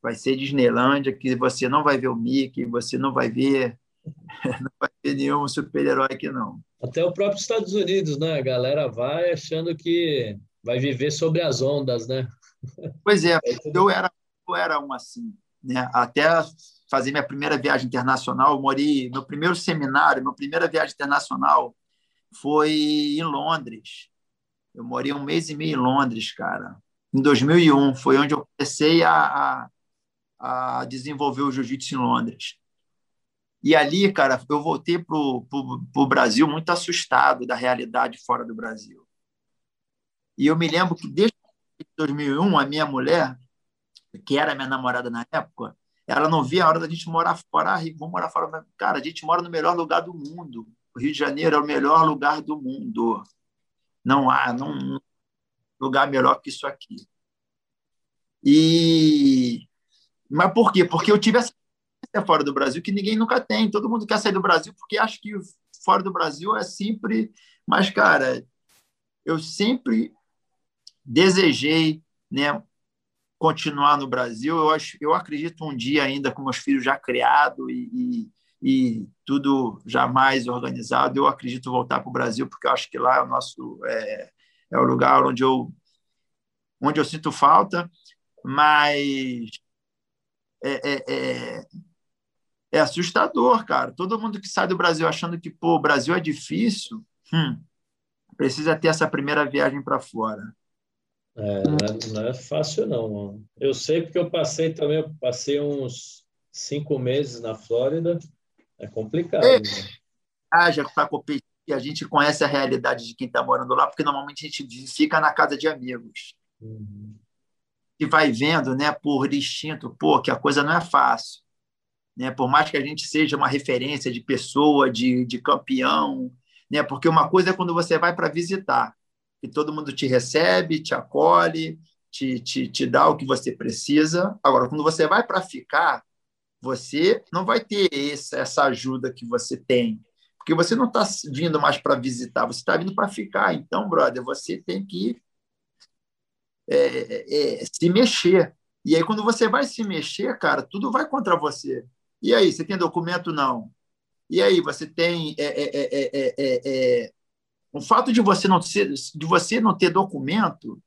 vai ser Disneylândia, que você não vai ver o Mickey, você não vai ver, <laughs> não vai ver nenhum super-herói aqui, não. Até o próprio Estados Unidos, né? A galera vai achando que vai viver sobre as ondas, né? Pois é, <laughs> eu era, eu era um assim, né? Até fazer minha primeira viagem internacional, eu morei, meu primeiro seminário, minha primeira viagem internacional foi em Londres. Eu morei um mês e meio em Londres, cara. Em 2001 foi onde eu comecei a, a, a desenvolver o jiu-jitsu em Londres. E ali, cara, eu voltei para o Brasil muito assustado da realidade fora do Brasil. E eu me lembro que desde 2001, a minha mulher, que era minha namorada na época, ela não via a hora da gente morar fora. Ah, vamos morar fora. Cara, a gente mora no melhor lugar do mundo. O Rio de Janeiro é o melhor lugar do mundo. Não há não, lugar melhor que isso aqui. E mas por quê? Porque eu tive essa fora do Brasil que ninguém nunca tem. Todo mundo quer sair do Brasil porque acha que fora do Brasil é sempre. Mas, cara, eu sempre desejei né, continuar no Brasil. Eu, acho, eu acredito um dia ainda com meus filhos já criados e, e, e, tudo já mais organizado, eu acredito voltar para o Brasil, porque eu acho que lá é o nosso é, é o lugar onde eu onde eu sinto falta, mas é, é, é, é assustador, cara. Todo mundo que sai do Brasil achando que pô, o Brasil é difícil, hum, precisa ter essa primeira viagem para fora. É, não, é, não, é, fácil, não. Mano. Eu sei porque eu passei também, eu passei uns cinco meses na Flórida. É complicado. É. Né? Ah, já para competir, a gente conhece a realidade de quem está morando lá, porque normalmente a gente fica na casa de amigos. Uhum. E vai vendo, né, por instinto, pô, que a coisa não é fácil. Né? Por mais que a gente seja uma referência de pessoa, de, de campeão, né? Porque uma coisa é quando você vai para visitar, e todo mundo te recebe, te acolhe, te, te, te dá o que você precisa. Agora, quando você vai para ficar, você não vai ter esse, essa ajuda que você tem, porque você não está vindo mais para visitar, você está vindo para ficar. Então, brother, você tem que é, é, se mexer. E aí, quando você vai se mexer, cara, tudo vai contra você. E aí, você tem documento? Não. E aí, você tem. É, é, o fato de você não ser, de você não ter documento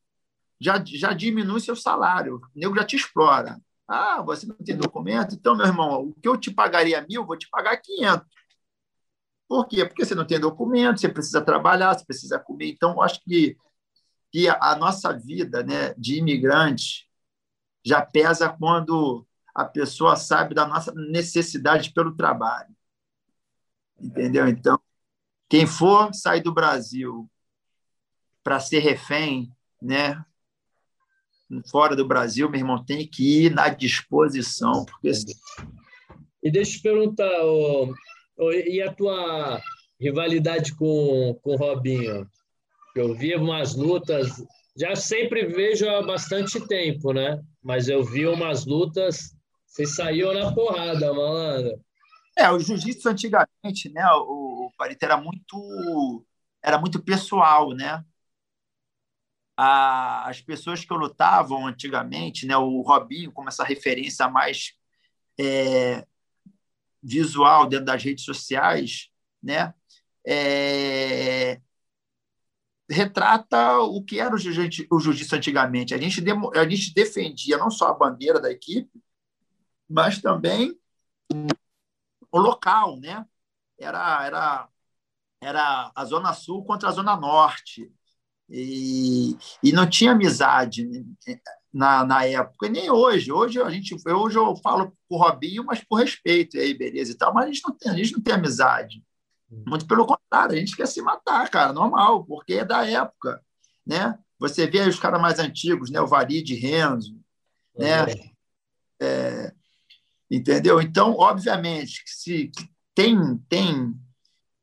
já, já diminui seu salário. O nego já te explora. Ah, você não tem documento? Então, meu irmão, o que eu te pagaria mil, vou te pagar 500. Por quê? Porque você não tem documento, você precisa trabalhar, você precisa comer. Então, acho que, que a nossa vida né, de imigrante já pesa quando a pessoa sabe da nossa necessidade pelo trabalho. Entendeu? Então, quem for sair do Brasil para ser refém, né? Fora do Brasil, meu irmão, tem que ir na disposição, porque e deixa eu te perguntar, oh, oh, e a tua rivalidade com, com o Robinho? Eu vi umas lutas, já sempre vejo há bastante tempo, né? Mas eu vi umas lutas, vocês saíam na porrada, malandro. É, o jiu-jitsu antigamente, né, o, o Parita era muito era muito pessoal, né? A, as pessoas que lutavam antigamente, né, o Robinho como essa referência mais é, visual dentro das redes sociais, né? É, retrata o que era o jiu-jitsu antigamente. A gente, a gente defendia não só a bandeira da equipe, mas também o local, né? Era, era, era a Zona Sul contra a Zona Norte. E, e não tinha amizade na, na época, e nem hoje. Hoje a gente, hoje eu falo com o Robinho, mas por respeito, e aí, beleza e tal, mas a gente não tem, a gente não tem amizade. Muito pelo contrário, a gente quer se matar, cara, normal, porque é da época, né? Você vê os caras mais antigos, né? O Varide Renzo, né? É, Entendeu? Então, obviamente, que se tem tem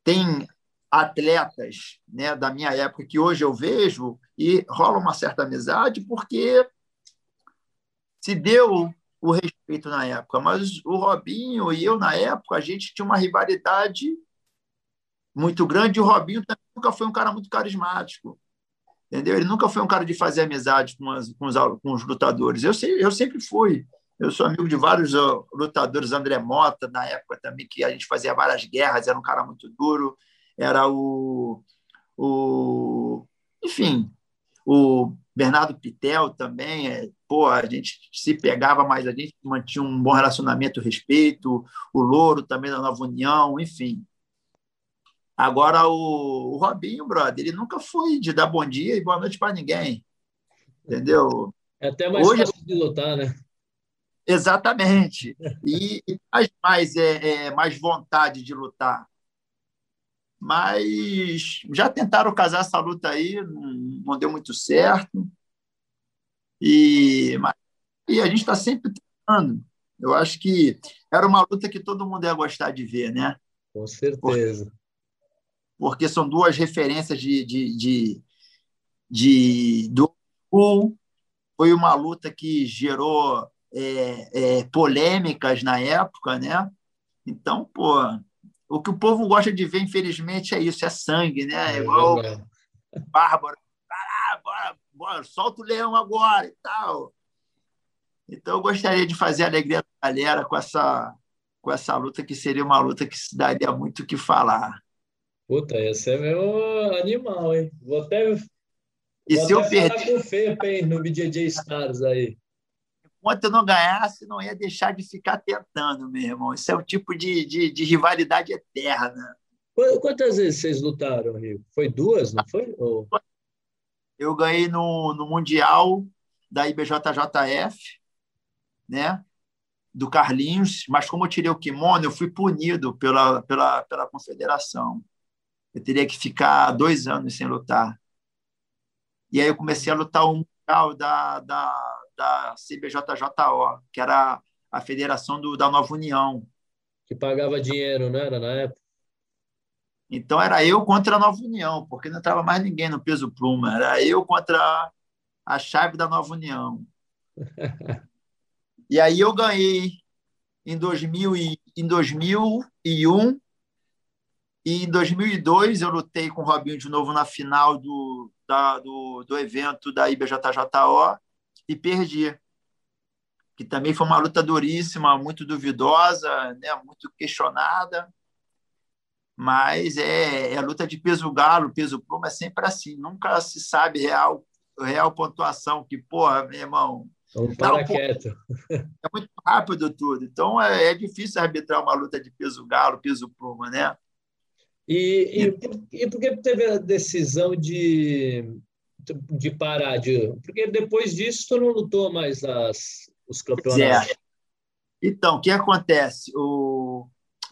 tem atletas, né, da minha época que hoje eu vejo e rola uma certa amizade porque se deu o respeito na época, mas o Robinho e eu na época a gente tinha uma rivalidade muito grande. E o Robinho nunca foi um cara muito carismático, entendeu? Ele nunca foi um cara de fazer amizade com, as, com, os, com os lutadores. Eu, eu sempre fui. Eu sou amigo de vários lutadores, André Mota, na época também, que a gente fazia várias guerras, era um cara muito duro. Era o. o enfim, o Bernardo Pitel também. É, pô, a gente se pegava, mas a gente mantinha um bom relacionamento, respeito. O Louro também da Nova União, enfim. Agora, o, o Robinho, brother, ele nunca foi de dar bom dia e boa noite para ninguém. Entendeu? É até mais Hoje, fácil de lutar, né? Exatamente. E, e mais, mais, é, é, mais vontade de lutar. Mas já tentaram casar essa luta aí, não, não deu muito certo. E, mas, e a gente está sempre tentando. Eu acho que era uma luta que todo mundo ia gostar de ver, né? Com certeza. Porque, porque são duas referências de, de, de, de do foi uma luta que gerou é, é, polêmicas na época, né? Então, pô, o que o povo gosta de ver, infelizmente, é isso, é sangue, né? É igual é Bárbara, ah, bora, bora, solta o leão agora e tal. Então, eu gostaria de fazer a alegria da galera com essa, com essa luta, que seria uma luta que se daria muito o que falar. Puta, esse é meu animal, hein? Vou até, e vou se até eu perder... com o Fepe, hein, no BJJ Stars aí. Enquanto eu não ganhasse, não ia deixar de ficar tentando, meu irmão. Isso é um tipo de, de, de rivalidade eterna. Quantas vezes vocês lutaram, Rio? Foi duas, não foi? Ou... Eu ganhei no, no Mundial da IBJJF, né? do Carlinhos, mas como eu tirei o kimono, eu fui punido pela, pela, pela confederação. Eu teria que ficar dois anos sem lutar. E aí eu comecei a lutar o Mundial da, da, da CBJJO, que era a federação do, da Nova União. Que pagava dinheiro, não era, na época? Então era eu contra a Nova União, porque não estava mais ninguém no peso pluma. Era eu contra a chave da Nova União. <laughs> e aí eu ganhei em, 2000 e, em 2001 e em 2002 eu lutei com o Robinho de novo na final do, da, do, do evento da IBJJO e perdi. Que também foi uma luta duríssima, muito duvidosa, né? muito questionada mas é, é luta de peso galo, peso pluma é sempre assim, nunca se sabe real real pontuação, que, porra, meu irmão. Vamos para quieto. É muito rápido tudo. Então é, é, difícil arbitrar uma luta de peso galo, peso pluma, né? E, e, por, e por que teve a decisão de, de parar? De, porque depois disso tu não lutou mais as, os campeonatos. É. Então, o que acontece? O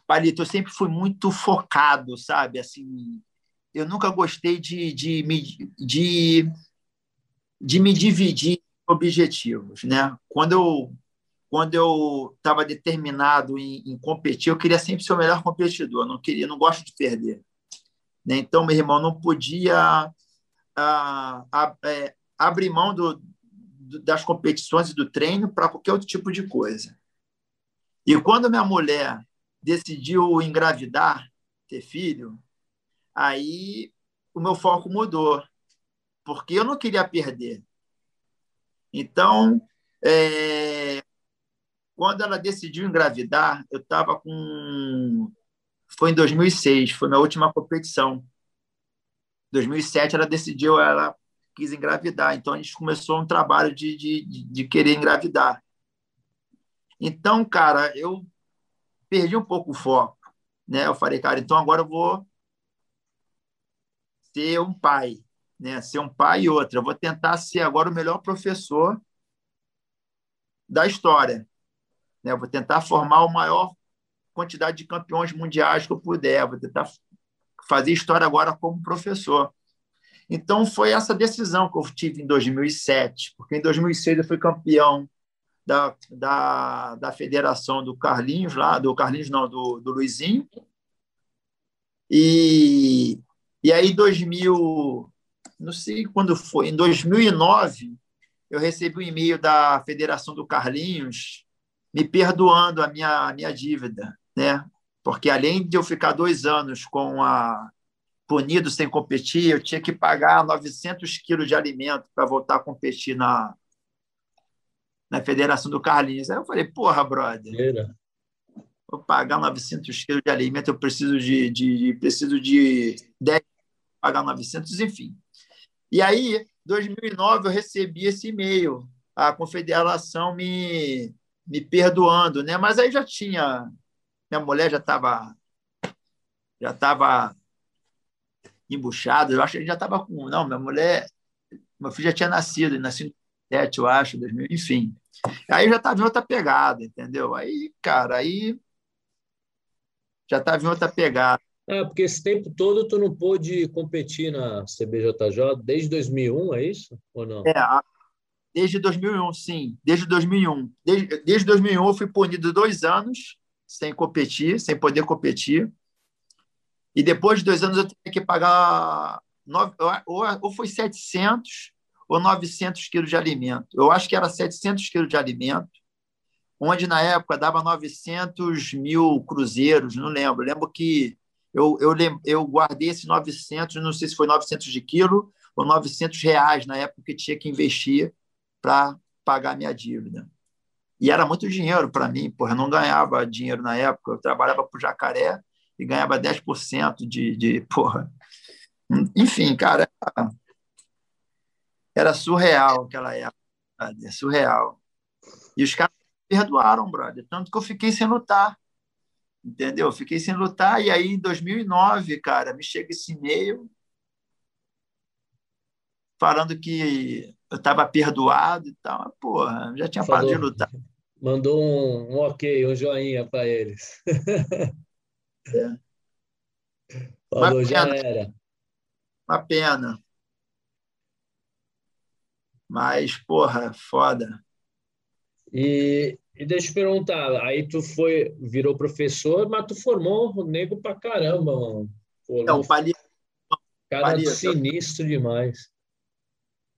Palito, eu sempre fui muito focado, sabe? Assim, eu nunca gostei de, de, de, de de me dividir em objetivos, né? Quando eu quando eu estava determinado em, em, competir, eu queria sempre ser o melhor competidor, não queria, não gosto de perder. Né? Então, meu irmão, não podia ah, a, é, abrir mão do, do, das competições e do treino para qualquer outro tipo de coisa. E quando minha mulher decidiu engravidar, ter filho, aí o meu foco mudou porque eu não queria perder. Então, é, quando ela decidiu engravidar, eu estava com. Foi em 2006, foi minha última competição. Em 2007, ela decidiu, ela quis engravidar. Então, a gente começou um trabalho de, de, de querer engravidar. Então, cara, eu perdi um pouco o foco. Né? Eu falei, cara, então agora eu vou ser um pai né? ser um pai e outra. Eu vou tentar ser agora o melhor professor da história. Né? Vou tentar formar a maior quantidade de campeões mundiais que eu puder. Vou tentar fazer história agora como professor. Então, foi essa decisão que eu tive em 2007, porque em 2006 eu fui campeão da, da, da federação do Carlinhos, lá, do Carlinhos não, do, do Luizinho. E, e aí, em 2000, não sei quando foi, em 2009, eu recebi um e-mail da Federação do Carlinhos me perdoando a minha, a minha dívida, né? Porque além de eu ficar dois anos com a punido sem competir, eu tinha que pagar 900 quilos de alimento para voltar a competir na, na Federação do Carlinhos. Aí eu falei, porra, brother, vou pagar 900 quilos de alimento, eu preciso de, de, de preciso de 10 pagar 900, enfim. E aí, 2009, eu recebi esse e-mail, a confederação me, me perdoando, né? Mas aí já tinha, minha mulher já estava já estava embuchada, eu acho que ele já estava com, não, minha mulher, meu filho já tinha nascido, nasceu em 2007, eu acho, 2000, enfim. Aí já estava em outra pegada, entendeu? Aí, cara, aí já estava em outra pegada. É, porque esse tempo todo tu não pôde competir na CBJJ desde 2001, é isso? Ou não? É, desde 2001, sim. Desde 2001. Desde, desde 2001 eu fui punido dois anos sem competir, sem poder competir. E depois de dois anos eu tinha que pagar nove, ou, ou foi 700 ou 900 quilos de alimento. Eu acho que era 700 quilos de alimento, onde na época dava 900 mil cruzeiros, não lembro. lembro que eu, eu, eu guardei esse 900, não sei se foi 900 de quilo ou 900 reais na época que tinha que investir para pagar minha dívida. E era muito dinheiro para mim, porra, eu não ganhava dinheiro na época, eu trabalhava para o Jacaré e ganhava 10% de, de, <laughs> porra. Enfim, cara, era surreal aquela época, é surreal. E os caras perdoaram, brother, tanto que eu fiquei sem lutar, entendeu? Fiquei sem lutar, e aí em 2009, cara, me chega esse e-mail falando que eu estava perdoado e tal. Porra, já tinha Falou, parado de lutar. <laughs> Mandou um, um ok, um joinha para eles. <laughs> É. Falou, já era. Uma pena. Mas, porra, foda. E, e deixa eu perguntar, aí tu foi, virou professor, mas tu formou o nego pra caramba, mano. Formou, Não, Palito. Cara Palito. sinistro demais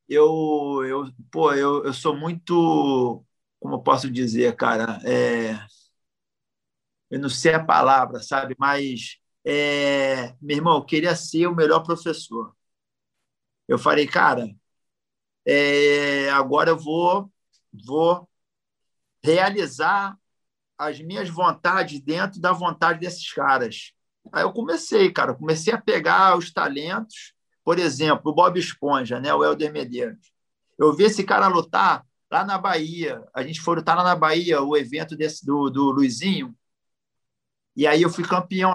eu, eu, pô, eu, eu sou muito, como posso dizer, cara, é, eu não sei a palavra, sabe? Mas, é, meu irmão, eu queria ser o melhor professor. Eu falei, cara, é, agora eu vou, vou realizar as minhas vontades dentro da vontade desses caras. Aí eu comecei, cara, eu comecei a pegar os talentos por exemplo, o Bob Esponja, né? o Helder Medeiros. Eu vi esse cara lutar lá na Bahia. A gente foi lutar lá na Bahia, o evento desse, do, do Luizinho. E aí eu fui campeão.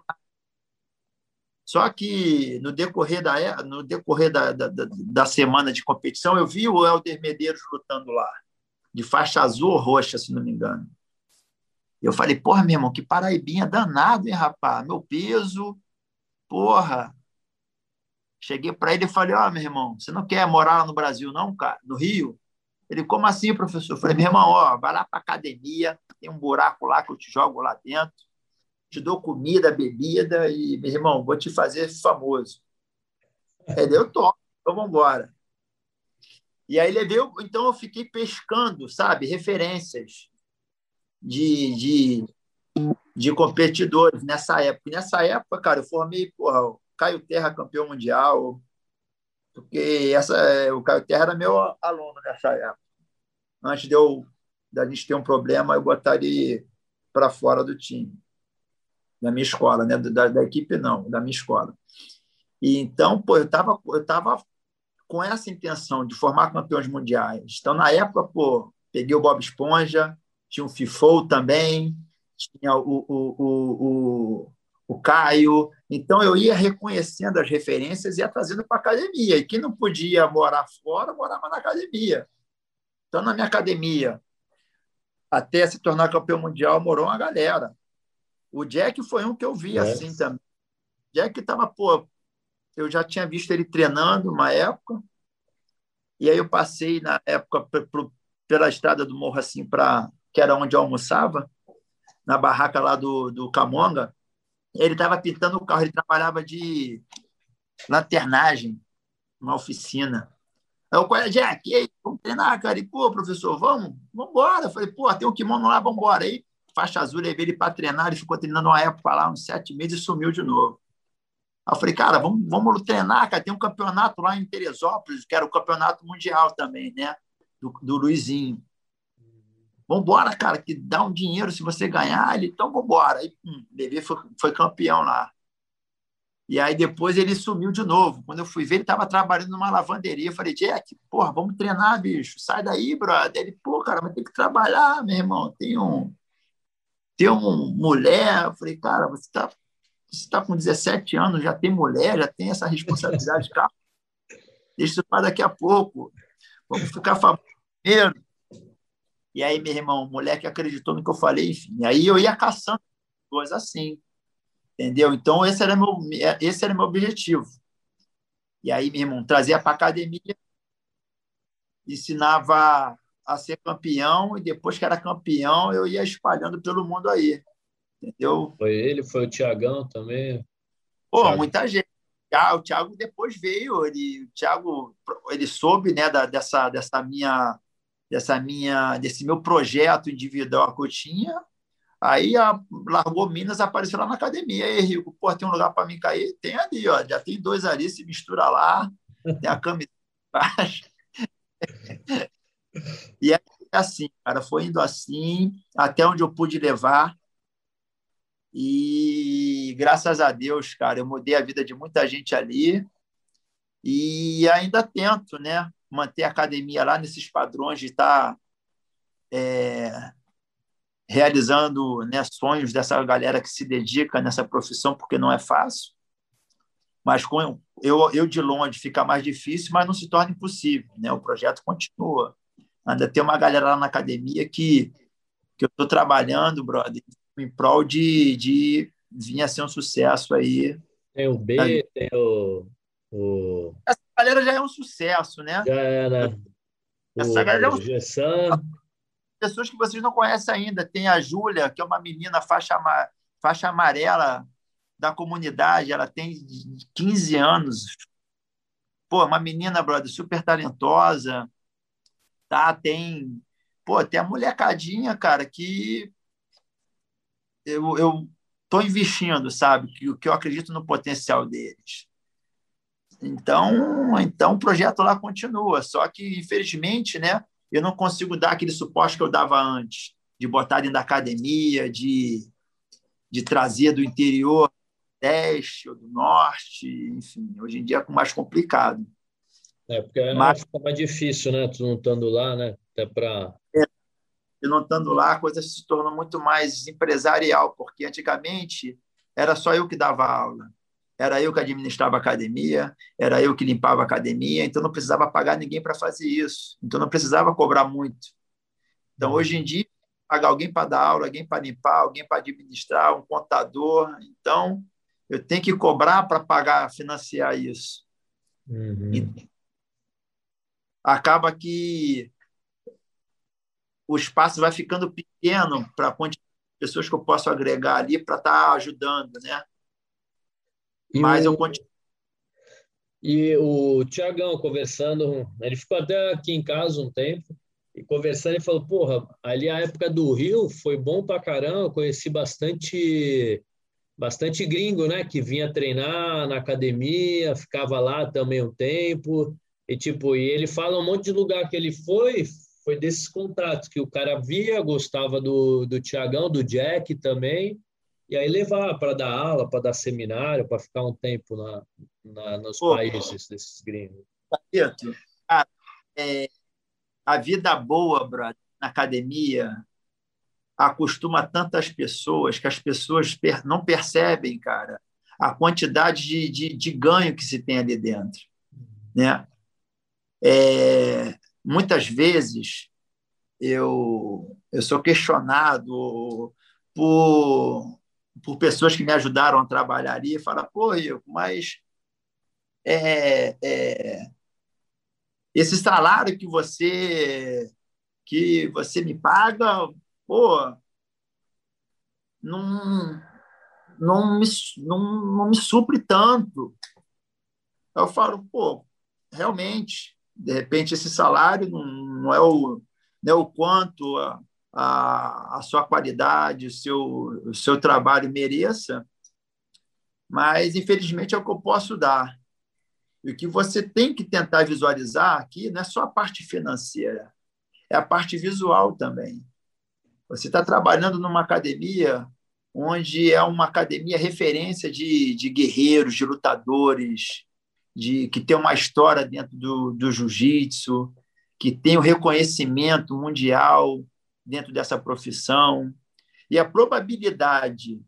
Só que no decorrer da, no decorrer da, da, da semana de competição, eu vi o Helder Medeiros lutando lá, de faixa azul ou roxa, se não me engano. Eu falei, porra, meu irmão, que paraibinha danado, hein, rapaz? Meu peso, porra, Cheguei para ele e falei: Ó, oh, meu irmão, você não quer morar lá no Brasil, não, cara? No Rio? Ele, como assim, professor? Eu falei: meu irmão, ó, vai lá para academia, tem um buraco lá que eu te jogo lá dentro, te dou comida, bebida e, meu irmão, vou te fazer famoso. Ele, eu topo, então vamos embora. E aí levei, então eu fiquei pescando, sabe, referências de, de, de competidores nessa época. E nessa época, cara, eu formei, porra, Caio Terra campeão mundial, porque essa, o Caio Terra era meu aluno nessa época. Antes de eu da gente ter um problema, eu botar ele para fora do time, da minha escola, né? da, da equipe não, da minha escola. E então, pô, eu estava eu tava com essa intenção de formar campeões mundiais. Então, na época, pô, peguei o Bob Esponja, tinha o FIFO também, tinha o, o, o, o Caio. Então, eu ia reconhecendo as referências e ia trazendo para a academia. E quem não podia morar fora, morava na academia. Então, na minha academia, até se tornar campeão mundial, morou uma galera. O Jack foi um que eu vi é. assim também. Jack estava, pô, eu já tinha visto ele treinando uma época, e aí eu passei na época pela estrada do morro assim para que era onde eu almoçava, na barraca lá do, do Camonga, ele estava pintando o carro, ele trabalhava de lanternagem, uma oficina. Aí eu falei, Jack, aí, vamos treinar, cara? E, pô, professor, vamos? Vamos embora. Eu falei, pô, tem um kimono lá, vamos embora. Aí, faixa azul, levei ele para treinar, ele ficou treinando uma época lá, uns sete meses, e sumiu de novo. Aí eu falei, cara, vamos, vamos treinar, cara. Tem um campeonato lá em Teresópolis, que era o campeonato mundial também, né? Do, do Luizinho. Vambora, cara, que dá um dinheiro se você ganhar. Ele, então vambora. Aí, hum, Bebê foi, foi campeão lá. E aí depois ele sumiu de novo. Quando eu fui ver, ele estava trabalhando numa lavanderia. Eu falei, Jack, porra, vamos treinar, bicho. Sai daí, brother. Ele, pô, cara, vai ter que trabalhar, meu irmão. Tem um. Tem uma mulher. Eu falei, cara, você está você tá com 17 anos, já tem mulher, já tem essa responsabilidade, <laughs> cara. Deixa isso para daqui a pouco. Vamos ficar famoso primeiro. E aí, meu irmão, o moleque acreditou no que eu falei, enfim. Aí eu ia caçando coisas assim, entendeu? Então, esse era meu, esse era meu objetivo. E aí, meu irmão, trazia para a academia, ensinava a ser campeão, e depois que era campeão, eu ia espalhando pelo mundo aí, entendeu? Foi ele, foi o Tiagão também? Pô, Thiago. muita gente. Ah, o Thiago depois veio, ele, o Thiago, ele soube né, da, dessa, dessa minha dessa minha, desse meu projeto individual que eu tinha. Aí a, largou Minas, apareceu lá na academia. Aí, Rico, pô, tem um lugar para mim cair? Tem ali, ó. Já tem dois ali, se mistura lá, tem a embaixo. <laughs> e aí, assim, cara, foi indo assim, até onde eu pude levar. E graças a Deus, cara, eu mudei a vida de muita gente ali. E ainda tento, né, manter a academia lá nesses padrões de estar tá, é, realizando né, sonhos dessa galera que se dedica nessa profissão, porque não é fácil. Mas com eu, eu de longe fica mais difícil, mas não se torna impossível. Né? O projeto continua. Ainda tem uma galera lá na academia que, que eu estou trabalhando, brother, em prol de, de vir a ser um sucesso aí. Tem o B, aí. tem o, o. Essa galera já é um sucesso, né? Já né? Essa o, galera é um sucesso. Pessoas que vocês não conhecem ainda. Tem a Júlia, que é uma menina faixa, faixa amarela da comunidade, ela tem 15 anos. Pô, uma menina, brother, super talentosa tá? Tem, pô, tem a molecadinha, cara, que eu, eu tô investindo, sabe? Que, que eu acredito no potencial deles. Então, então o projeto lá continua, só que infelizmente, né, eu não consigo dar aquele suporte que eu dava antes, de botar dentro da academia, de, de trazer do interior, do leste ou do norte, enfim, hoje em dia é mais complicado. É, porque Mas, fica mais difícil, né? Tu não estando lá, né? Até para. É, não estando lá, a coisa se tornou muito mais empresarial, porque antigamente era só eu que dava aula. Era eu que administrava a academia, era eu que limpava a academia, então não precisava pagar ninguém para fazer isso. Então não precisava cobrar muito. Então, uhum. hoje em dia, pagar alguém para dar aula, alguém para limpar, alguém para administrar, um contador. Então, eu tenho que cobrar para pagar, financiar isso. Uhum acaba que o espaço vai ficando pequeno para a quantidade de pessoas que eu posso agregar ali para estar tá ajudando, né? E Mas o... eu continuo. E o Tiagão conversando, ele ficou até aqui em casa um tempo, e conversando, ele falou: Porra, ali a época do Rio foi bom pra caramba, conheci bastante bastante gringo, né? Que vinha treinar na academia, ficava lá também um tempo. E, tipo, e ele fala um monte de lugar que ele foi, foi desses contatos que o cara via, gostava do, do Tiagão, do Jack também, e aí levar para dar aula, para dar seminário, para ficar um tempo na, na nos Pô, países desses gringos. Cara, é, a vida boa, brother, na academia acostuma tantas pessoas que as pessoas não percebem, cara, a quantidade de, de, de ganho que se tem ali dentro, né? É, muitas vezes eu, eu sou questionado por, por pessoas que me ajudaram a trabalhar e falam, pô, Ico, mas é, é, esse salário que você que você me paga, pô, não, não, me, não, não me supre tanto. Eu falo, pô, realmente, de repente esse salário não, não é o não é o quanto a, a, a sua qualidade, o seu, o seu trabalho mereça, mas infelizmente é o que eu posso dar. E o que você tem que tentar visualizar aqui não é só a parte financeira, é a parte visual também. Você está trabalhando numa academia onde é uma academia referência de, de guerreiros, de lutadores, de que tem uma história dentro do, do jiu-jitsu, que tem o reconhecimento mundial dentro dessa profissão. E a probabilidade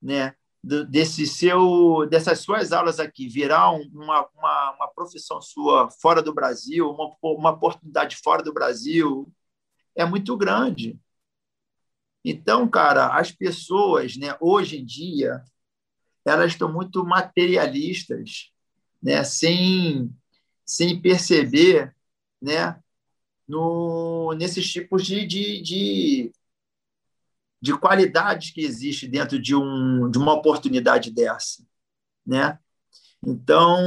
né, desse seu, dessas suas aulas aqui virar uma, uma, uma profissão sua fora do Brasil, uma, uma oportunidade fora do Brasil, é muito grande. Então, cara, as pessoas, né, hoje em dia, elas estão muito materialistas né, sem, sem perceber né, no, nesses tipos de, de, de, de qualidades que existe dentro de, um, de uma oportunidade dessa. Né? Então,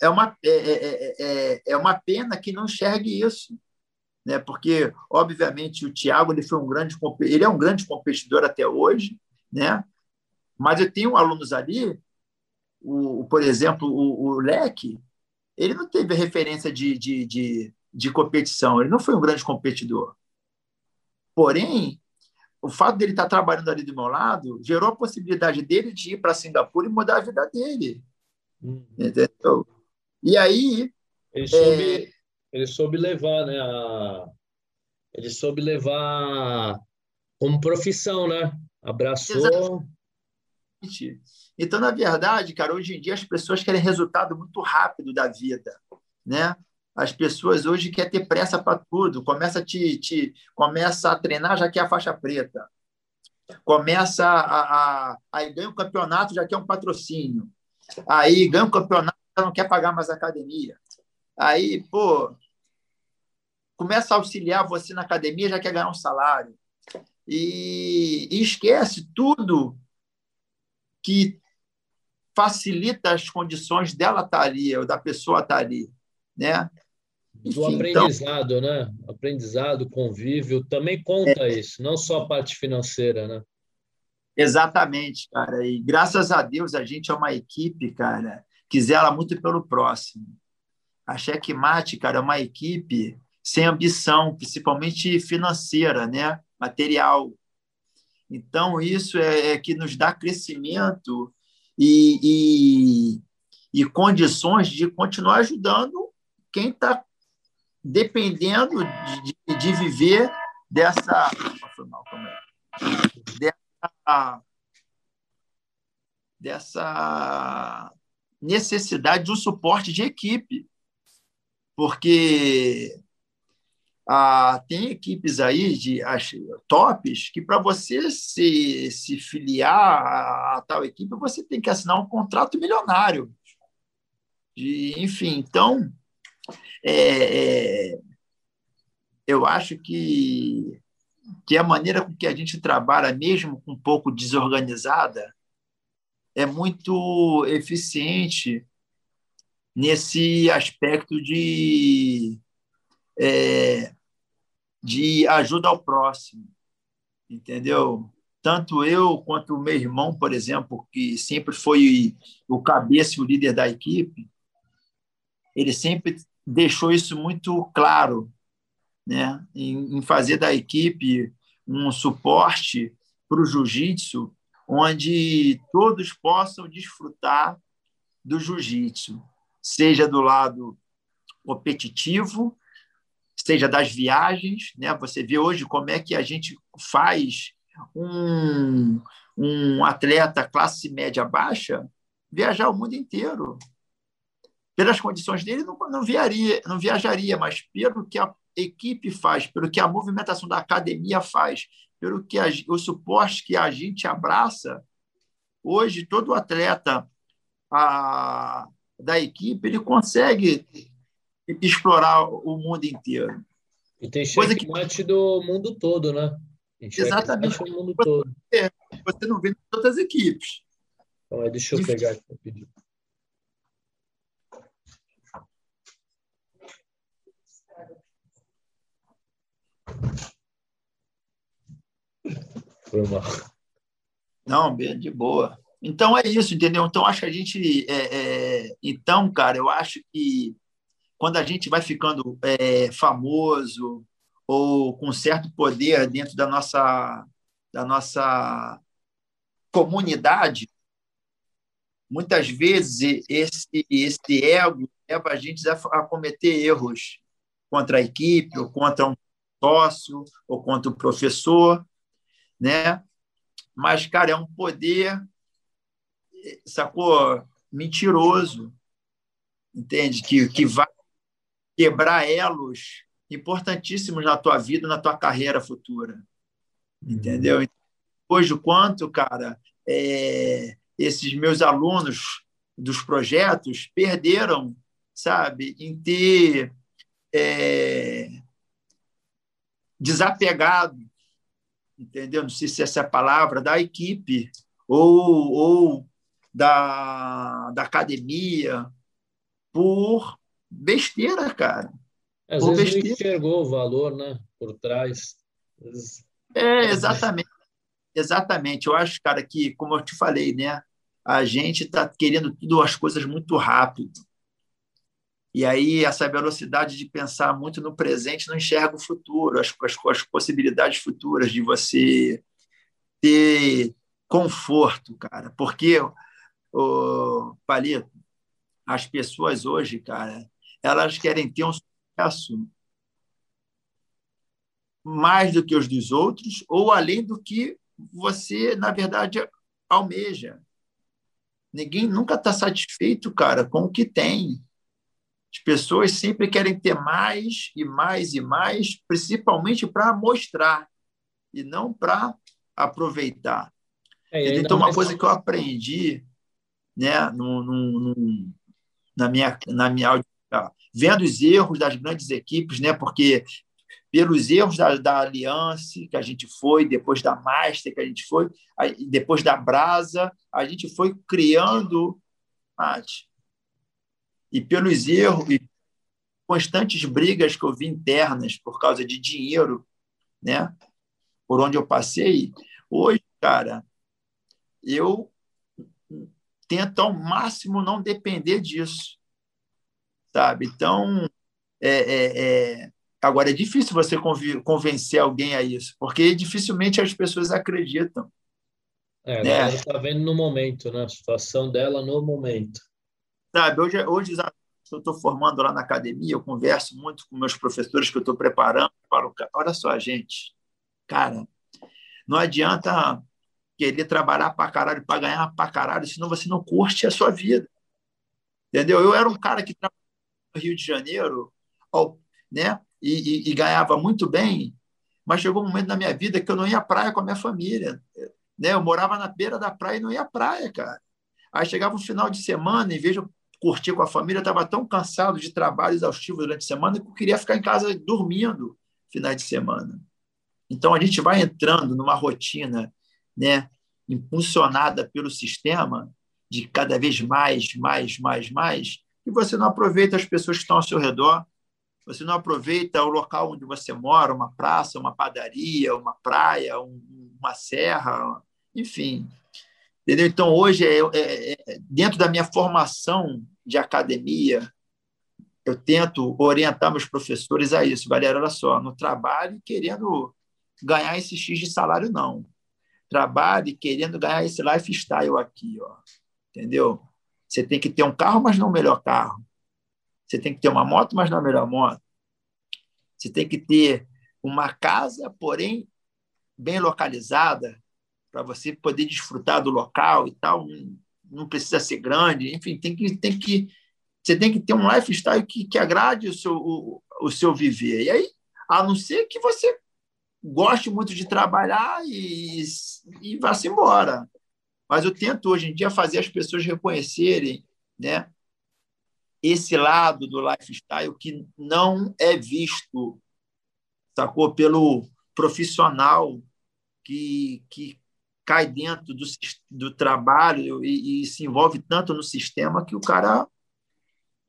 é uma, é, é, é, é uma pena que não enxergue isso. Né? Porque, obviamente, o Thiago ele foi um grande ele é um grande competidor até hoje, né? mas eu tenho alunos ali o, por exemplo, o, o Leque, ele não teve referência de, de, de, de competição, ele não foi um grande competidor. Porém, o fato dele estar trabalhando ali do meu lado gerou a possibilidade dele de ir para Singapura e mudar a vida dele. Uhum. Entendeu? E aí. Ele soube, é... ele soube levar, né? A... Ele soube levar como profissão, né? Abraçou. Exatamente. Então, na verdade, cara, hoje em dia as pessoas querem resultado muito rápido da vida, né? As pessoas hoje querem ter pressa para tudo. Começa a, te, te, começa a treinar, já quer a faixa preta. Começa a, a, aí ganha um campeonato, já quer um patrocínio. Aí ganha um campeonato, já não quer pagar mais academia. Aí, pô, começa a auxiliar você na academia, já quer ganhar um salário. E, e esquece tudo que facilita as condições dela estar ali, ou da pessoa estar ali, né? Do então aprendizado, então... né? Aprendizado, convívio, também conta é. isso, não só a parte financeira, né? Exatamente, cara. E graças a Deus a gente é uma equipe, cara, que zela muito pelo próximo. A Checkmate, cara, é uma equipe sem ambição, principalmente financeira, né? Material. Então, isso é, é que nos dá crescimento e, e, e condições de continuar ajudando quem está dependendo de, de, viver dessa, dessa, dessa necessidade de um suporte de equipe, porque ah, tem equipes aí de as, tops que para você se, se filiar a, a, tal equipe você tem que assinar um contrato milionário. De, enfim, então é, é, eu acho que, que a maneira com que a gente trabalha, mesmo um pouco desorganizada, é muito eficiente nesse aspecto de, é, de ajuda ao próximo, entendeu? Tanto eu quanto o meu irmão, por exemplo, que sempre foi o cabeça e o líder da equipe, ele sempre deixou isso muito claro, né? em, em fazer da equipe um suporte para o jiu-jitsu, onde todos possam desfrutar do jiu-jitsu, seja do lado competitivo, seja das viagens, né? Você vê hoje como é que a gente faz um, um atleta classe média baixa viajar o mundo inteiro pelas condições dele, não, não, viaria, não viajaria, mas pelo que a equipe faz, pelo que a movimentação da academia faz, pelo que a, o suporte que a gente abraça, hoje todo atleta a, da equipe ele consegue explorar o mundo inteiro. E tem checkmate que... do mundo todo, né? Exatamente. Do mundo todo. Você não vê em todas as equipes. Então, deixa eu pegar aqui Foi mal. Não, de boa. Então é isso, entendeu? Então acho que a gente. É, é... Então, cara, eu acho que quando a gente vai ficando é, famoso ou com certo poder dentro da nossa, da nossa comunidade, muitas vezes esse, esse ego leva a gente a cometer erros contra a equipe, ou contra um sócio, ou contra o professor, né? Mas, cara, é um poder, sacou? Mentiroso, entende? Que, que vai quebrar elos importantíssimos na tua vida, na tua carreira futura, entendeu? Então, hoje, o quanto, cara, é, esses meus alunos dos projetos perderam, sabe, em ter é, desapegado, entendeu? Não sei se essa é a palavra, da equipe ou, ou da, da academia por besteira, cara. Às por vezes besteira. enxergou o valor, né? Por trás. É, exatamente. Exatamente. Eu acho, cara, que, como eu te falei, né? A gente está querendo tudo as coisas muito rápido E aí essa velocidade de pensar muito no presente não enxerga o futuro, as, as, as possibilidades futuras de você ter conforto, cara. Porque, o Palito, as pessoas hoje, cara, elas querem ter um sucesso mais do que os dos outros ou além do que você, na verdade, almeja. Ninguém nunca está satisfeito, cara, com o que tem. As pessoas sempre querem ter mais e mais e mais, principalmente para mostrar e não para aproveitar. É, então, uma coisa que eu aprendi né, no, no, no, na minha, na minha vendo os erros das grandes equipes, né, porque pelos erros da, da Aliança que a gente foi, depois da Master que a gente foi, depois da Brasa, a gente foi criando e pelos erros e constantes brigas que eu vi internas por causa de dinheiro, né? Por onde eu passei, hoje, cara, eu tento ao máximo não depender disso, sabe? Então, é, é, é... agora é difícil você convencer alguém a isso, porque dificilmente as pessoas acreditam. É, né? ela está vendo no momento, né? A situação dela no momento. Sabe, hoje, hoje eu estou formando lá na academia, eu converso muito com meus professores que eu estou preparando. Falo, olha só, gente, cara, não adianta querer trabalhar para caralho, para ganhar para caralho, senão você não curte a sua vida. Entendeu? Eu era um cara que trabalhava no Rio de Janeiro, né? E, e, e, ganhava muito bem, mas chegou um momento na minha vida que eu não ia à praia com a minha família. Né? Eu morava na beira da praia e não ia à praia, cara. Aí chegava o final de semana, em vez de eu curtir com a família, estava tão cansado de trabalho exaustivo durante a semana que eu queria ficar em casa dormindo finais de semana. Então a gente vai entrando numa rotina né, impulsionada pelo sistema de cada vez mais, mais, mais, mais, e você não aproveita as pessoas que estão ao seu redor, você não aproveita o local onde você mora, uma praça, uma padaria, uma praia, uma serra, enfim. Entendeu? Então, hoje, é, é, é, dentro da minha formação de academia, eu tento orientar meus professores a isso. Galera, olha só, no trabalho querendo ganhar esse X de salário, não trabalhe querendo ganhar esse lifestyle aqui, ó. Entendeu? Você tem que ter um carro, mas não o melhor carro. Você tem que ter uma moto, mas não a melhor moto. Você tem que ter uma casa, porém bem localizada, para você poder desfrutar do local e tal. Não precisa ser grande, enfim, tem que, tem que, você tem que ter um lifestyle que, que agrade o seu, o, o seu viver. E aí, a não ser que você goste muito de trabalhar e, e vá-se embora. Mas eu tento, hoje em dia, fazer as pessoas reconhecerem né, esse lado do lifestyle que não é visto, sacou? Pelo profissional que, que cai dentro do, do trabalho e, e se envolve tanto no sistema que o cara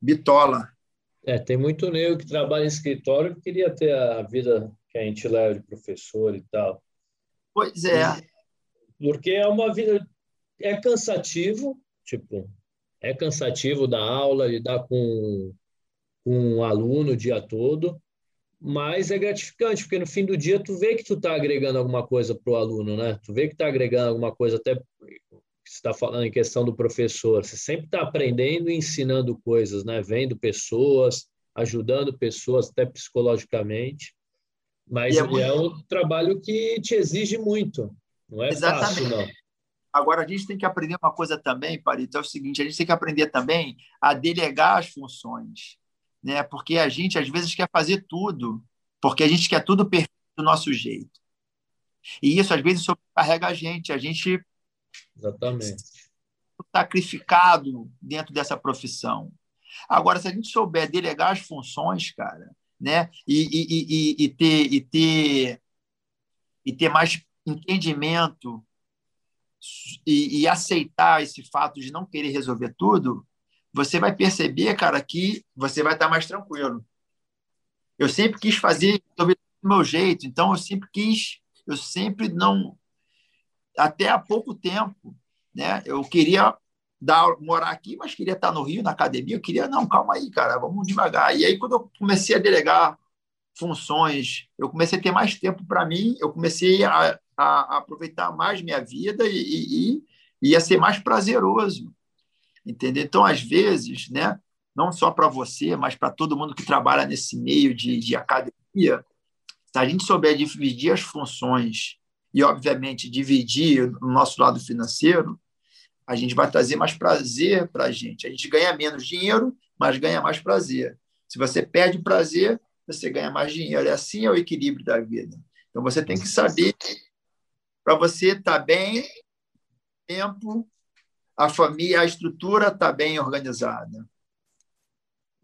bitola. É, tem muito negro que trabalha em escritório que queria ter a vida que a gente leva de professor e tal. Pois é. Porque é uma vida. É cansativo, tipo, é cansativo dar aula, lidar com, com um aluno o dia todo, mas é gratificante, porque no fim do dia tu vê que tu está agregando alguma coisa para o aluno, né? Tu vê que está agregando alguma coisa, até você está falando em questão do professor, você sempre está aprendendo e ensinando coisas, né? Vendo pessoas, ajudando pessoas até psicologicamente. Mas é, muito... é, um trabalho que te exige muito. Não é Exatamente. fácil, não. Agora, a gente tem que aprender uma coisa também, Parito, é o seguinte, a gente tem que aprender também a delegar as funções, né? porque a gente, às vezes, quer fazer tudo, porque a gente quer tudo perfeito do nosso jeito. E isso, às vezes, sobrecarrega a gente. A gente Exatamente. sacrificado dentro dessa profissão. Agora, se a gente souber delegar as funções, cara, né? E, e, e, e, ter, e, ter, e ter mais entendimento e, e aceitar esse fato de não querer resolver tudo, você vai perceber, cara, que você vai estar mais tranquilo. Eu sempre quis fazer do meu jeito, então eu sempre quis, eu sempre não, até há pouco tempo, né? Eu queria dar, morar aqui, mas queria estar no Rio, na academia. Eu queria, não, calma aí, cara, vamos devagar. E aí, quando eu comecei a delegar funções, eu comecei a ter mais tempo para mim, eu comecei a, a, aproveitar mais minha vida e, e, e ia ser mais prazeroso. Entendeu? Então, às vezes, né, não só para você, mas para todo mundo que trabalha nesse meio de, de academia, se a gente souber dividir as funções e, obviamente, dividir no nosso lado financeiro, a gente vai trazer mais prazer para a gente. A gente ganha menos dinheiro, mas ganha mais prazer. Se você perde prazer, você ganha mais dinheiro. E assim é o equilíbrio da vida. Então você tem que saber para você estar tá bem, tempo, a família, a estrutura está bem organizada.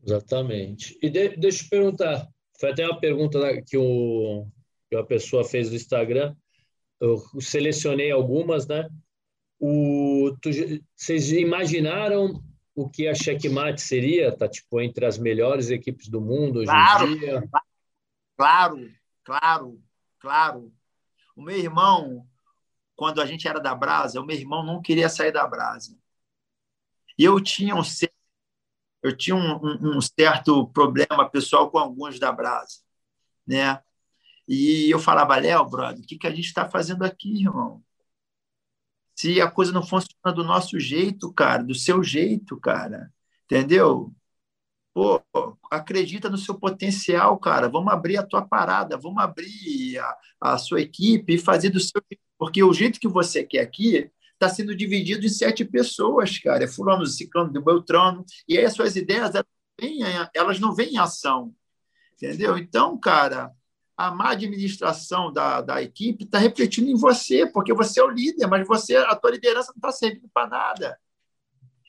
Exatamente. E de, deixa eu perguntar, foi até uma pergunta que, o, que a pessoa fez no Instagram. Eu selecionei algumas, né? O, tu, vocês imaginaram o que a Checkmate seria? Tá tipo entre as melhores equipes do mundo hoje claro, em dia? Claro, claro, claro. O meu irmão, quando a gente era da Brasa, o meu irmão não queria sair da Brasa. E eu tinha um eu tinha um, um, um certo problema pessoal com alguns da Brasa, né? E eu falava, Léo, brother, o que, que a gente está fazendo aqui, irmão? se a coisa não funciona do nosso jeito, cara, do seu jeito, cara, entendeu? Pô, acredita no seu potencial, cara. Vamos abrir a tua parada, vamos abrir a, a sua equipe e fazer do seu porque o jeito que você quer aqui está sendo dividido em sete pessoas, cara. É fulano, ciclano, do Beltrano. E aí as suas ideias, elas, vêm, elas não vêm em ação, entendeu? Então, cara, a má administração da, da equipe está refletindo em você, porque você é o líder, mas você a tua liderança não está servindo para nada.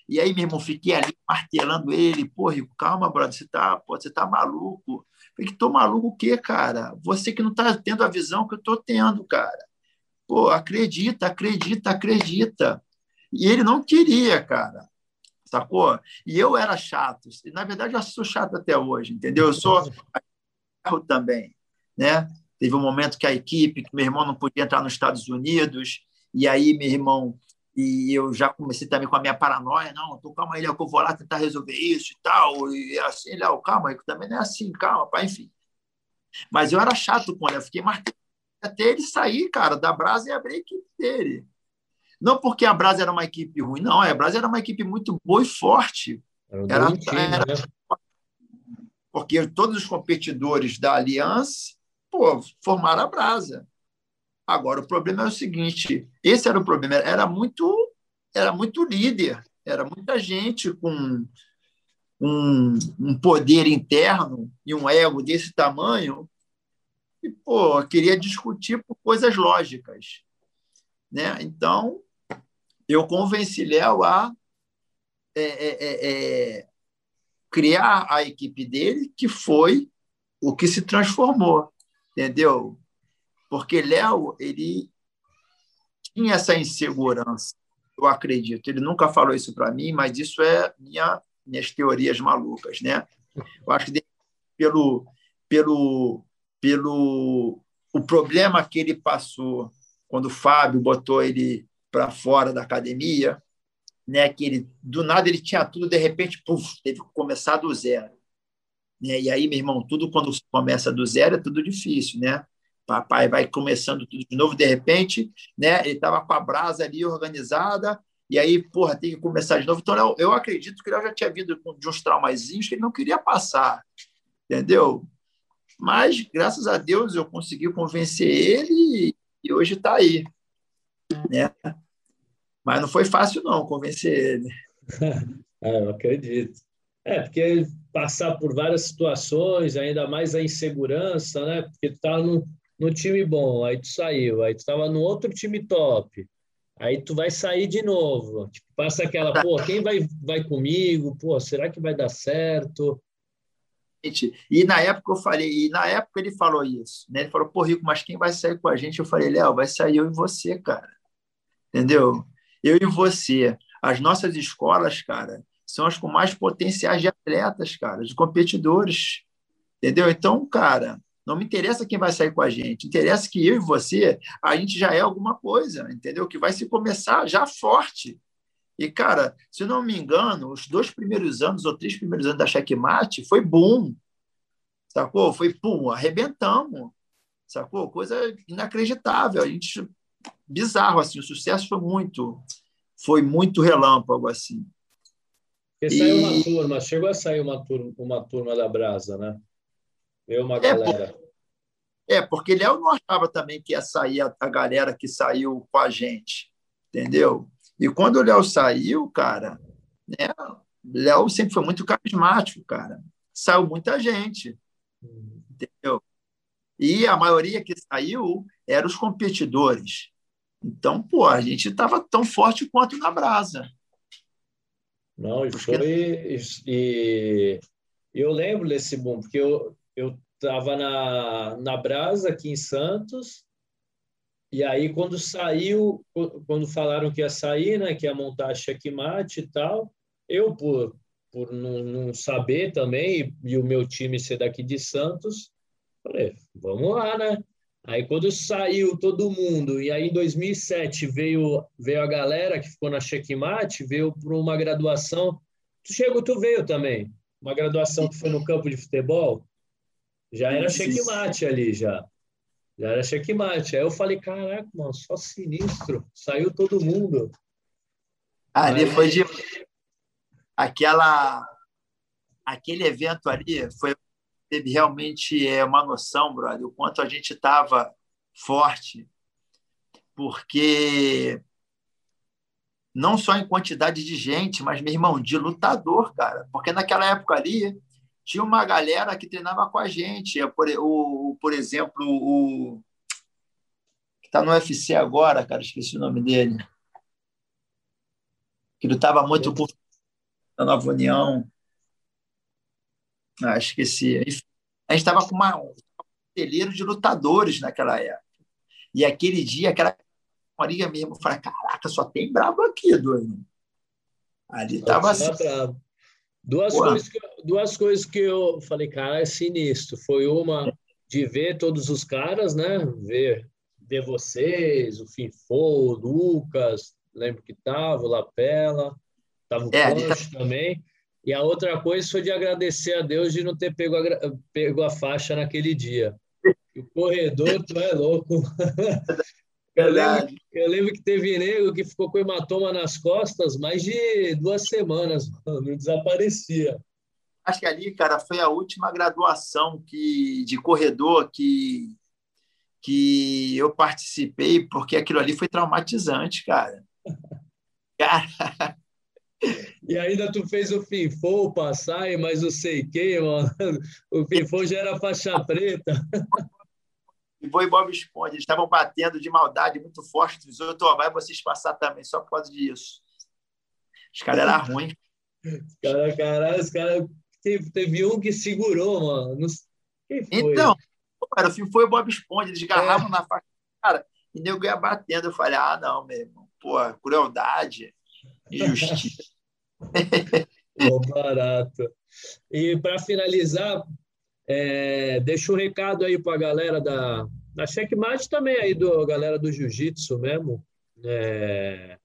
E aí, meu irmão, fiquei ali martelando ele. Pô, calma, brother, você está você tá maluco. Falei, tô maluco o quê, cara? Você que não está tendo a visão que eu estou tendo, cara. Pô, acredita, acredita, acredita. E ele não queria, cara. Sacou? E eu era chato. Na verdade, eu sou chato até hoje, entendeu? Eu sou também né? Teve um momento que a equipe, que meu irmão não podia entrar nos Estados Unidos, e aí meu irmão e eu já comecei também com a minha paranoia, não, tô, calma aí, eu vou lá tentar resolver isso e tal, e assim, Léo, calma, aí, também não é assim, calma, pai, enfim. Mas eu era chato ele, eu fiquei martelando até ele sair, cara, da Brasa e abrir a equipe dele. Não porque a Brasa era uma equipe ruim, não, a Brasa era uma equipe muito boa e forte. Era, time, era né? Porque todos os competidores da Aliança pô, formaram a brasa. Agora, o problema é o seguinte: esse era o problema, era muito, era muito líder, era muita gente com um, um poder interno e um ego desse tamanho, pô, queria discutir por coisas lógicas. Né? Então, eu convenci Léo a é, é, é, é criar a equipe dele, que foi o que se transformou entendeu? Porque Léo, ele tinha essa insegurança, eu acredito. Ele nunca falou isso para mim, mas isso é minha, minhas teorias malucas, né? Eu acho que pelo, pelo, pelo o problema que ele passou quando o Fábio botou ele para fora da academia, né? Que ele do nada ele tinha tudo, de repente, puf, teve que começar do zero. Né? E aí, meu irmão, tudo quando começa do zero é tudo difícil, né? Papai vai começando tudo de novo, de repente, né? Ele estava com a brasa ali organizada, e aí, porra, tem que começar de novo. Então, eu, eu acredito que ele já tinha vindo de uns traumazinhos que ele não queria passar, entendeu? Mas, graças a Deus, eu consegui convencer ele e hoje está aí, né? Mas não foi fácil, não, convencer ele. <laughs> é, eu acredito. É, porque passar por várias situações, ainda mais a insegurança, né? Porque tu tá no, no time bom, aí tu saiu, aí tu estava no outro time top, aí tu vai sair de novo. Tipo, passa aquela, pô, quem vai, vai comigo? Pô, será que vai dar certo? E na época eu falei, e na época ele falou isso, né? Ele falou, pô, Rico, mas quem vai sair com a gente? Eu falei, Léo, vai sair eu e você, cara. Entendeu? Eu e você. As nossas escolas, cara, são as com mais potenciais de atletas, cara, de competidores. Entendeu? Então, cara, não me interessa quem vai sair com a gente. Interessa que eu e você, a gente já é alguma coisa, entendeu? Que vai se começar já forte. E, cara, se não me engano, os dois primeiros anos ou três primeiros anos da Checkmate foi boom. Sacou? Foi, pum, arrebentamos. Sacou? Coisa inacreditável. A gente bizarro assim, o sucesso foi muito foi muito relâmpago assim. Porque e... saiu uma turma, chegou a sair uma turma, uma turma da Brasa, né? Eu uma galera. É, porque Léo não achava também que ia sair a, a galera que saiu com a gente, entendeu? E quando o Léo saiu, cara, né? Léo sempre foi muito carismático, cara. Saiu muita gente, entendeu? E a maioria que saiu eram os competidores. Então, pô, a gente estava tão forte quanto na brasa. Não, e foi. E, e eu lembro desse boom, porque eu, eu estava na, na Brasa, aqui em Santos, e aí quando saiu, quando falaram que ia sair, né, que ia montar a checkmate e tal, eu, por, por não, não saber também, e, e o meu time ser daqui de Santos, falei, vamos lá, né? Aí quando saiu todo mundo, e aí em 2007 veio, veio a galera que ficou na checkmate, veio para uma graduação, tu chegou, tu veio também, uma graduação que foi no campo de futebol, já era checkmate ali, já. Já era checkmate. Aí eu falei, caraca, mano, só sinistro. Saiu todo mundo. Ali Aí... foi de... Aquela... Aquele evento ali foi... teve realmente é, uma noção, brother, o quanto a gente estava forte. Porque não só em quantidade de gente, mas, meu irmão, de lutador, cara. Porque naquela época ali, tinha uma galera que treinava com a gente. Por, o, por exemplo, o que está no UFC agora, cara, esqueci o nome dele. Que lutava muito por na Nova União. Ah, esqueci. A gente estava com uma, um celeiro de lutadores naquela época. E aquele dia, aquela maria mesmo, eu falei, caraca, só tem brabo aqui, doido. Ali estava assim. Duas coisas, que, duas coisas que eu falei, cara, é sinistro. Foi uma de ver todos os caras, né? Ver, ver vocês, o Finfo, o Lucas, lembro que tava, o Lapela, tava o é, Conch tá... também. E a outra coisa foi de agradecer a Deus de não ter pego a, pego a faixa naquele dia. O corredor, tu é louco. <laughs> Eu lembro, eu lembro, que teve nego que ficou com hematoma nas costas mais de duas semanas, <laughs> não desaparecia. Acho que ali, cara, foi a última graduação que, de corredor que, que eu participei, porque aquilo ali foi traumatizante, cara. <laughs> Cara. E ainda tu fez o FIFO passar, mas <laughs> o sei que, mano. O FIFO já era faixa preta e e Bob Esponja. Eles estavam batendo de maldade muito forte. Dizendo, oh, vai vocês passar também, só por causa disso. Os caras eram <laughs> ruins. Cara, caralho, os caras. Teve, teve um que segurou, mano. Quem foi? Então, cara, o filme foi o Bob Esponja. Eles agarravam é. na faixa. Cara, e nego ia batendo. Eu falei, ah, não, meu irmão. Pô, crueldade, injustiça. Bom <laughs> barato. E para finalizar, é, deixa um recado aí para a galera da, da Checkmate também aí, do galera do Jiu-Jitsu mesmo, é,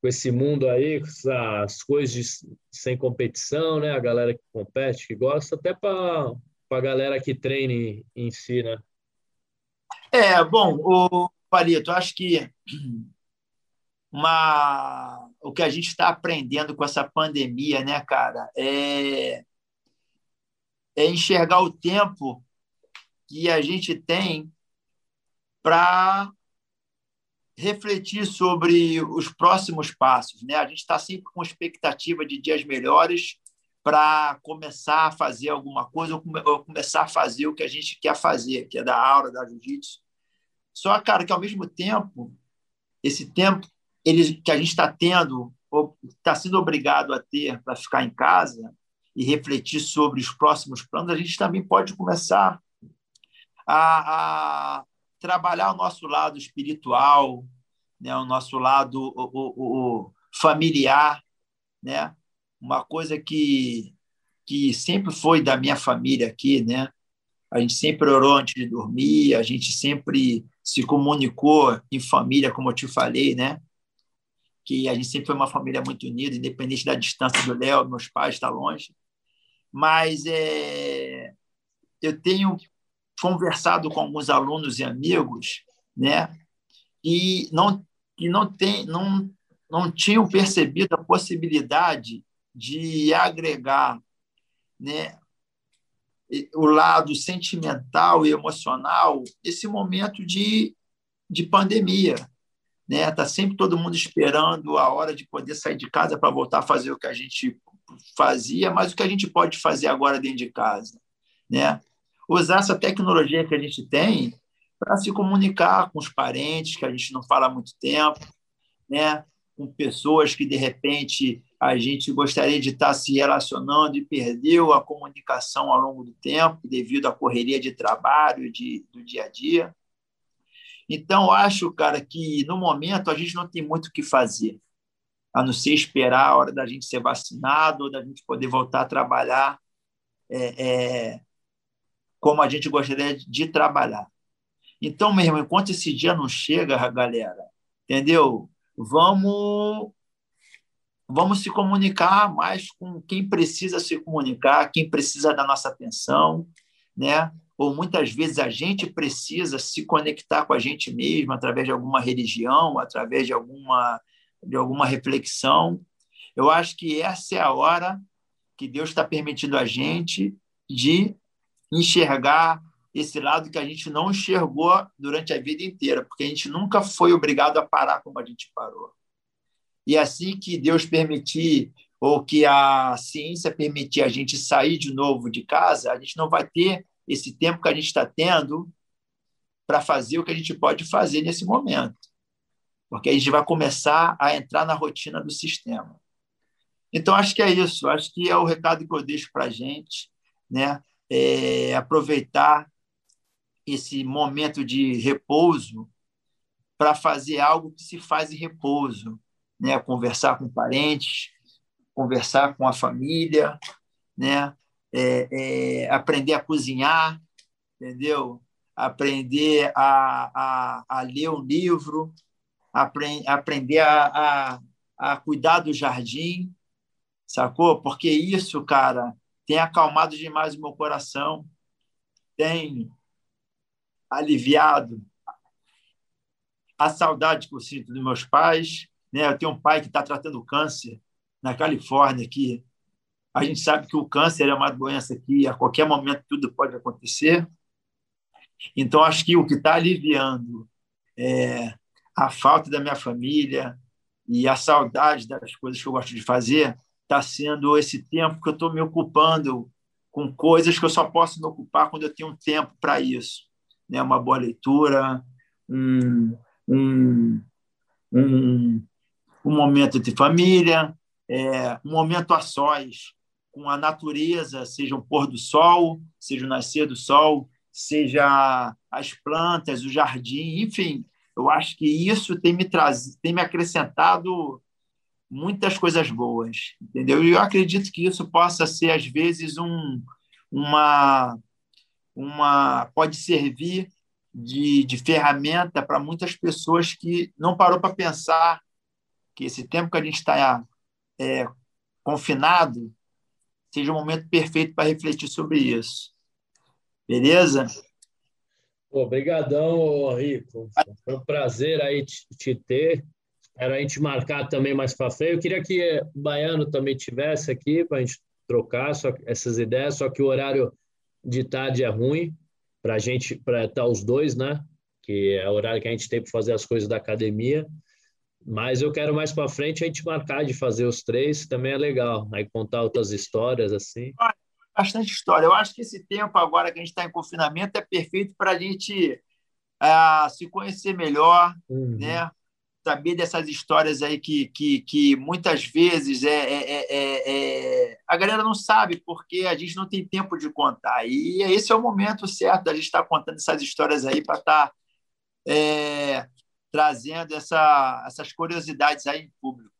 com esse mundo aí, com essas coisas de, sem competição, né? A galera que compete, que gosta, até para a galera que treine em si, né? É, bom, o Palito, acho que uma, o que a gente está aprendendo com essa pandemia, né, cara, é é enxergar o tempo que a gente tem para refletir sobre os próximos passos. Né? A gente está sempre com expectativa de dias melhores para começar a fazer alguma coisa ou, come ou, começar a fazer o que a gente quer fazer, que é da aula, da jiu-jitsu. Só, cara, que ao mesmo tempo, esse tempo ele, que a gente está tendo, ou está sendo obrigado a ter para ficar em casa, e refletir sobre os próximos planos, a gente também pode começar a, a trabalhar o nosso lado espiritual, né, o nosso lado o, o, o familiar, né? Uma coisa que que sempre foi da minha família aqui, né? A gente sempre orou antes de dormir, a gente sempre se comunicou em família, como eu te falei, né? que a gente sempre foi uma família muito unida, independente da distância do Léo, meus pais estão tá longe. Mas é, eu tenho conversado com alguns alunos e amigos, né, e não e não tem não não tinham percebido a possibilidade de agregar, né, o lado sentimental e emocional esse momento de, de pandemia. Né? Tá sempre todo mundo esperando a hora de poder sair de casa para voltar a fazer o que a gente fazia, mas o que a gente pode fazer agora dentro de casa, né? Usar essa tecnologia que a gente tem para se comunicar com os parentes que a gente não fala há muito tempo, né? Com pessoas que de repente a gente gostaria de estar se relacionando e perdeu a comunicação ao longo do tempo devido à correria de trabalho de, do dia a dia. Então, acho, cara, que no momento a gente não tem muito o que fazer, a não ser esperar a hora da gente ser vacinado ou da gente poder voltar a trabalhar é, é, como a gente gostaria de trabalhar. Então, mesmo, enquanto esse dia não chega, galera, entendeu? Vamos vamos se comunicar mais com quem precisa se comunicar, quem precisa da nossa atenção, né? Ou muitas vezes a gente precisa se conectar com a gente mesmo através de alguma religião, através de alguma de alguma reflexão. Eu acho que essa é a hora que Deus está permitindo a gente de enxergar esse lado que a gente não enxergou durante a vida inteira, porque a gente nunca foi obrigado a parar como a gente parou. E assim que Deus permitir, ou que a ciência permitir a gente sair de novo de casa, a gente não vai ter esse tempo que a gente está tendo para fazer o que a gente pode fazer nesse momento. Porque a gente vai começar a entrar na rotina do sistema. Então, acho que é isso. Acho que é o recado que eu deixo para a gente. Né? É aproveitar esse momento de repouso para fazer algo que se faz em repouso, né? conversar com parentes, conversar com a família, né? É, é, aprender a cozinhar, entendeu? Aprender a, a, a ler um livro, aprend, aprender a, a, a cuidar do jardim, sacou? Porque isso, cara, tem acalmado demais o meu coração, tem aliviado a saudade que eu sinto dos meus pais, né? Eu tenho um pai que está tratando câncer na Califórnia aqui. A gente sabe que o câncer é uma doença que a qualquer momento tudo pode acontecer. Então, acho que o que está aliviando é a falta da minha família e a saudade das coisas que eu gosto de fazer está sendo esse tempo que eu estou me ocupando com coisas que eu só posso me ocupar quando eu tenho um tempo para isso. Né? Uma boa leitura, um, um, um, um momento de família, é, um momento a sós com a natureza, seja o pôr do sol, seja o nascer do sol, seja as plantas, o jardim, enfim, eu acho que isso tem me trazido, tem me acrescentado muitas coisas boas, entendeu? E eu acredito que isso possa ser às vezes um, uma, uma pode servir de, de ferramenta para muitas pessoas que não parou para pensar que esse tempo que a gente está é, confinado seja o momento perfeito para refletir sobre isso. Beleza? Obrigadão, Rico. Foi um prazer aí te, te ter. Espero a gente marcar também mais para frente. Eu queria que o Baiano também tivesse aqui para a gente trocar só essas ideias, só que o horário de tarde é ruim para a gente, para estar os dois, né? Que é o horário que a gente tem para fazer as coisas da academia. Mas eu quero mais para frente a gente marcar de fazer os três, também é legal. Aí contar outras histórias assim. Bastante história. Eu acho que esse tempo agora que a gente está em confinamento é perfeito para a gente uh, se conhecer melhor, uhum. né? Saber dessas histórias aí que, que, que muitas vezes é, é, é, é, a galera não sabe porque a gente não tem tempo de contar. E esse é o momento certo da gente estar tá contando essas histórias aí para estar tá, é, trazendo essa, essas curiosidades aí em público.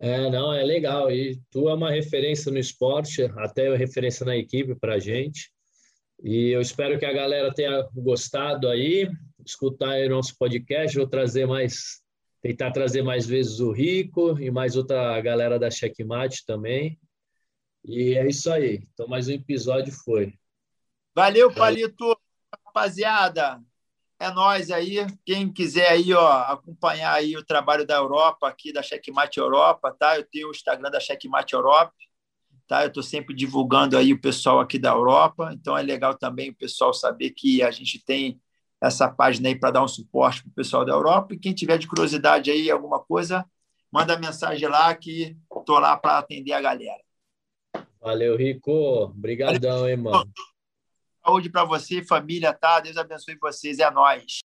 É, não, é legal. E tu é uma referência no esporte, até uma referência na equipe para a gente. E eu espero que a galera tenha gostado aí, escutar aí nosso podcast. Vou trazer mais tentar trazer mais vezes o Rico e mais outra galera da Checkmate também. E é isso aí. Então, mais um episódio foi. Valeu, Palito. Rapaziada, é nós aí. Quem quiser aí, ó, acompanhar aí o trabalho da Europa, aqui da Checkmate Europa, tá? Eu tenho o Instagram da Checkmate Europa, tá? Eu estou sempre divulgando aí o pessoal aqui da Europa, então é legal também o pessoal saber que a gente tem essa página aí para dar um suporte para o pessoal da Europa. E quem tiver de curiosidade aí, alguma coisa, manda mensagem lá que estou lá para atender a galera. Valeu, Rico. Obrigadão, hein, mano. Saúde para você família, tá? Deus abençoe vocês. É nóis.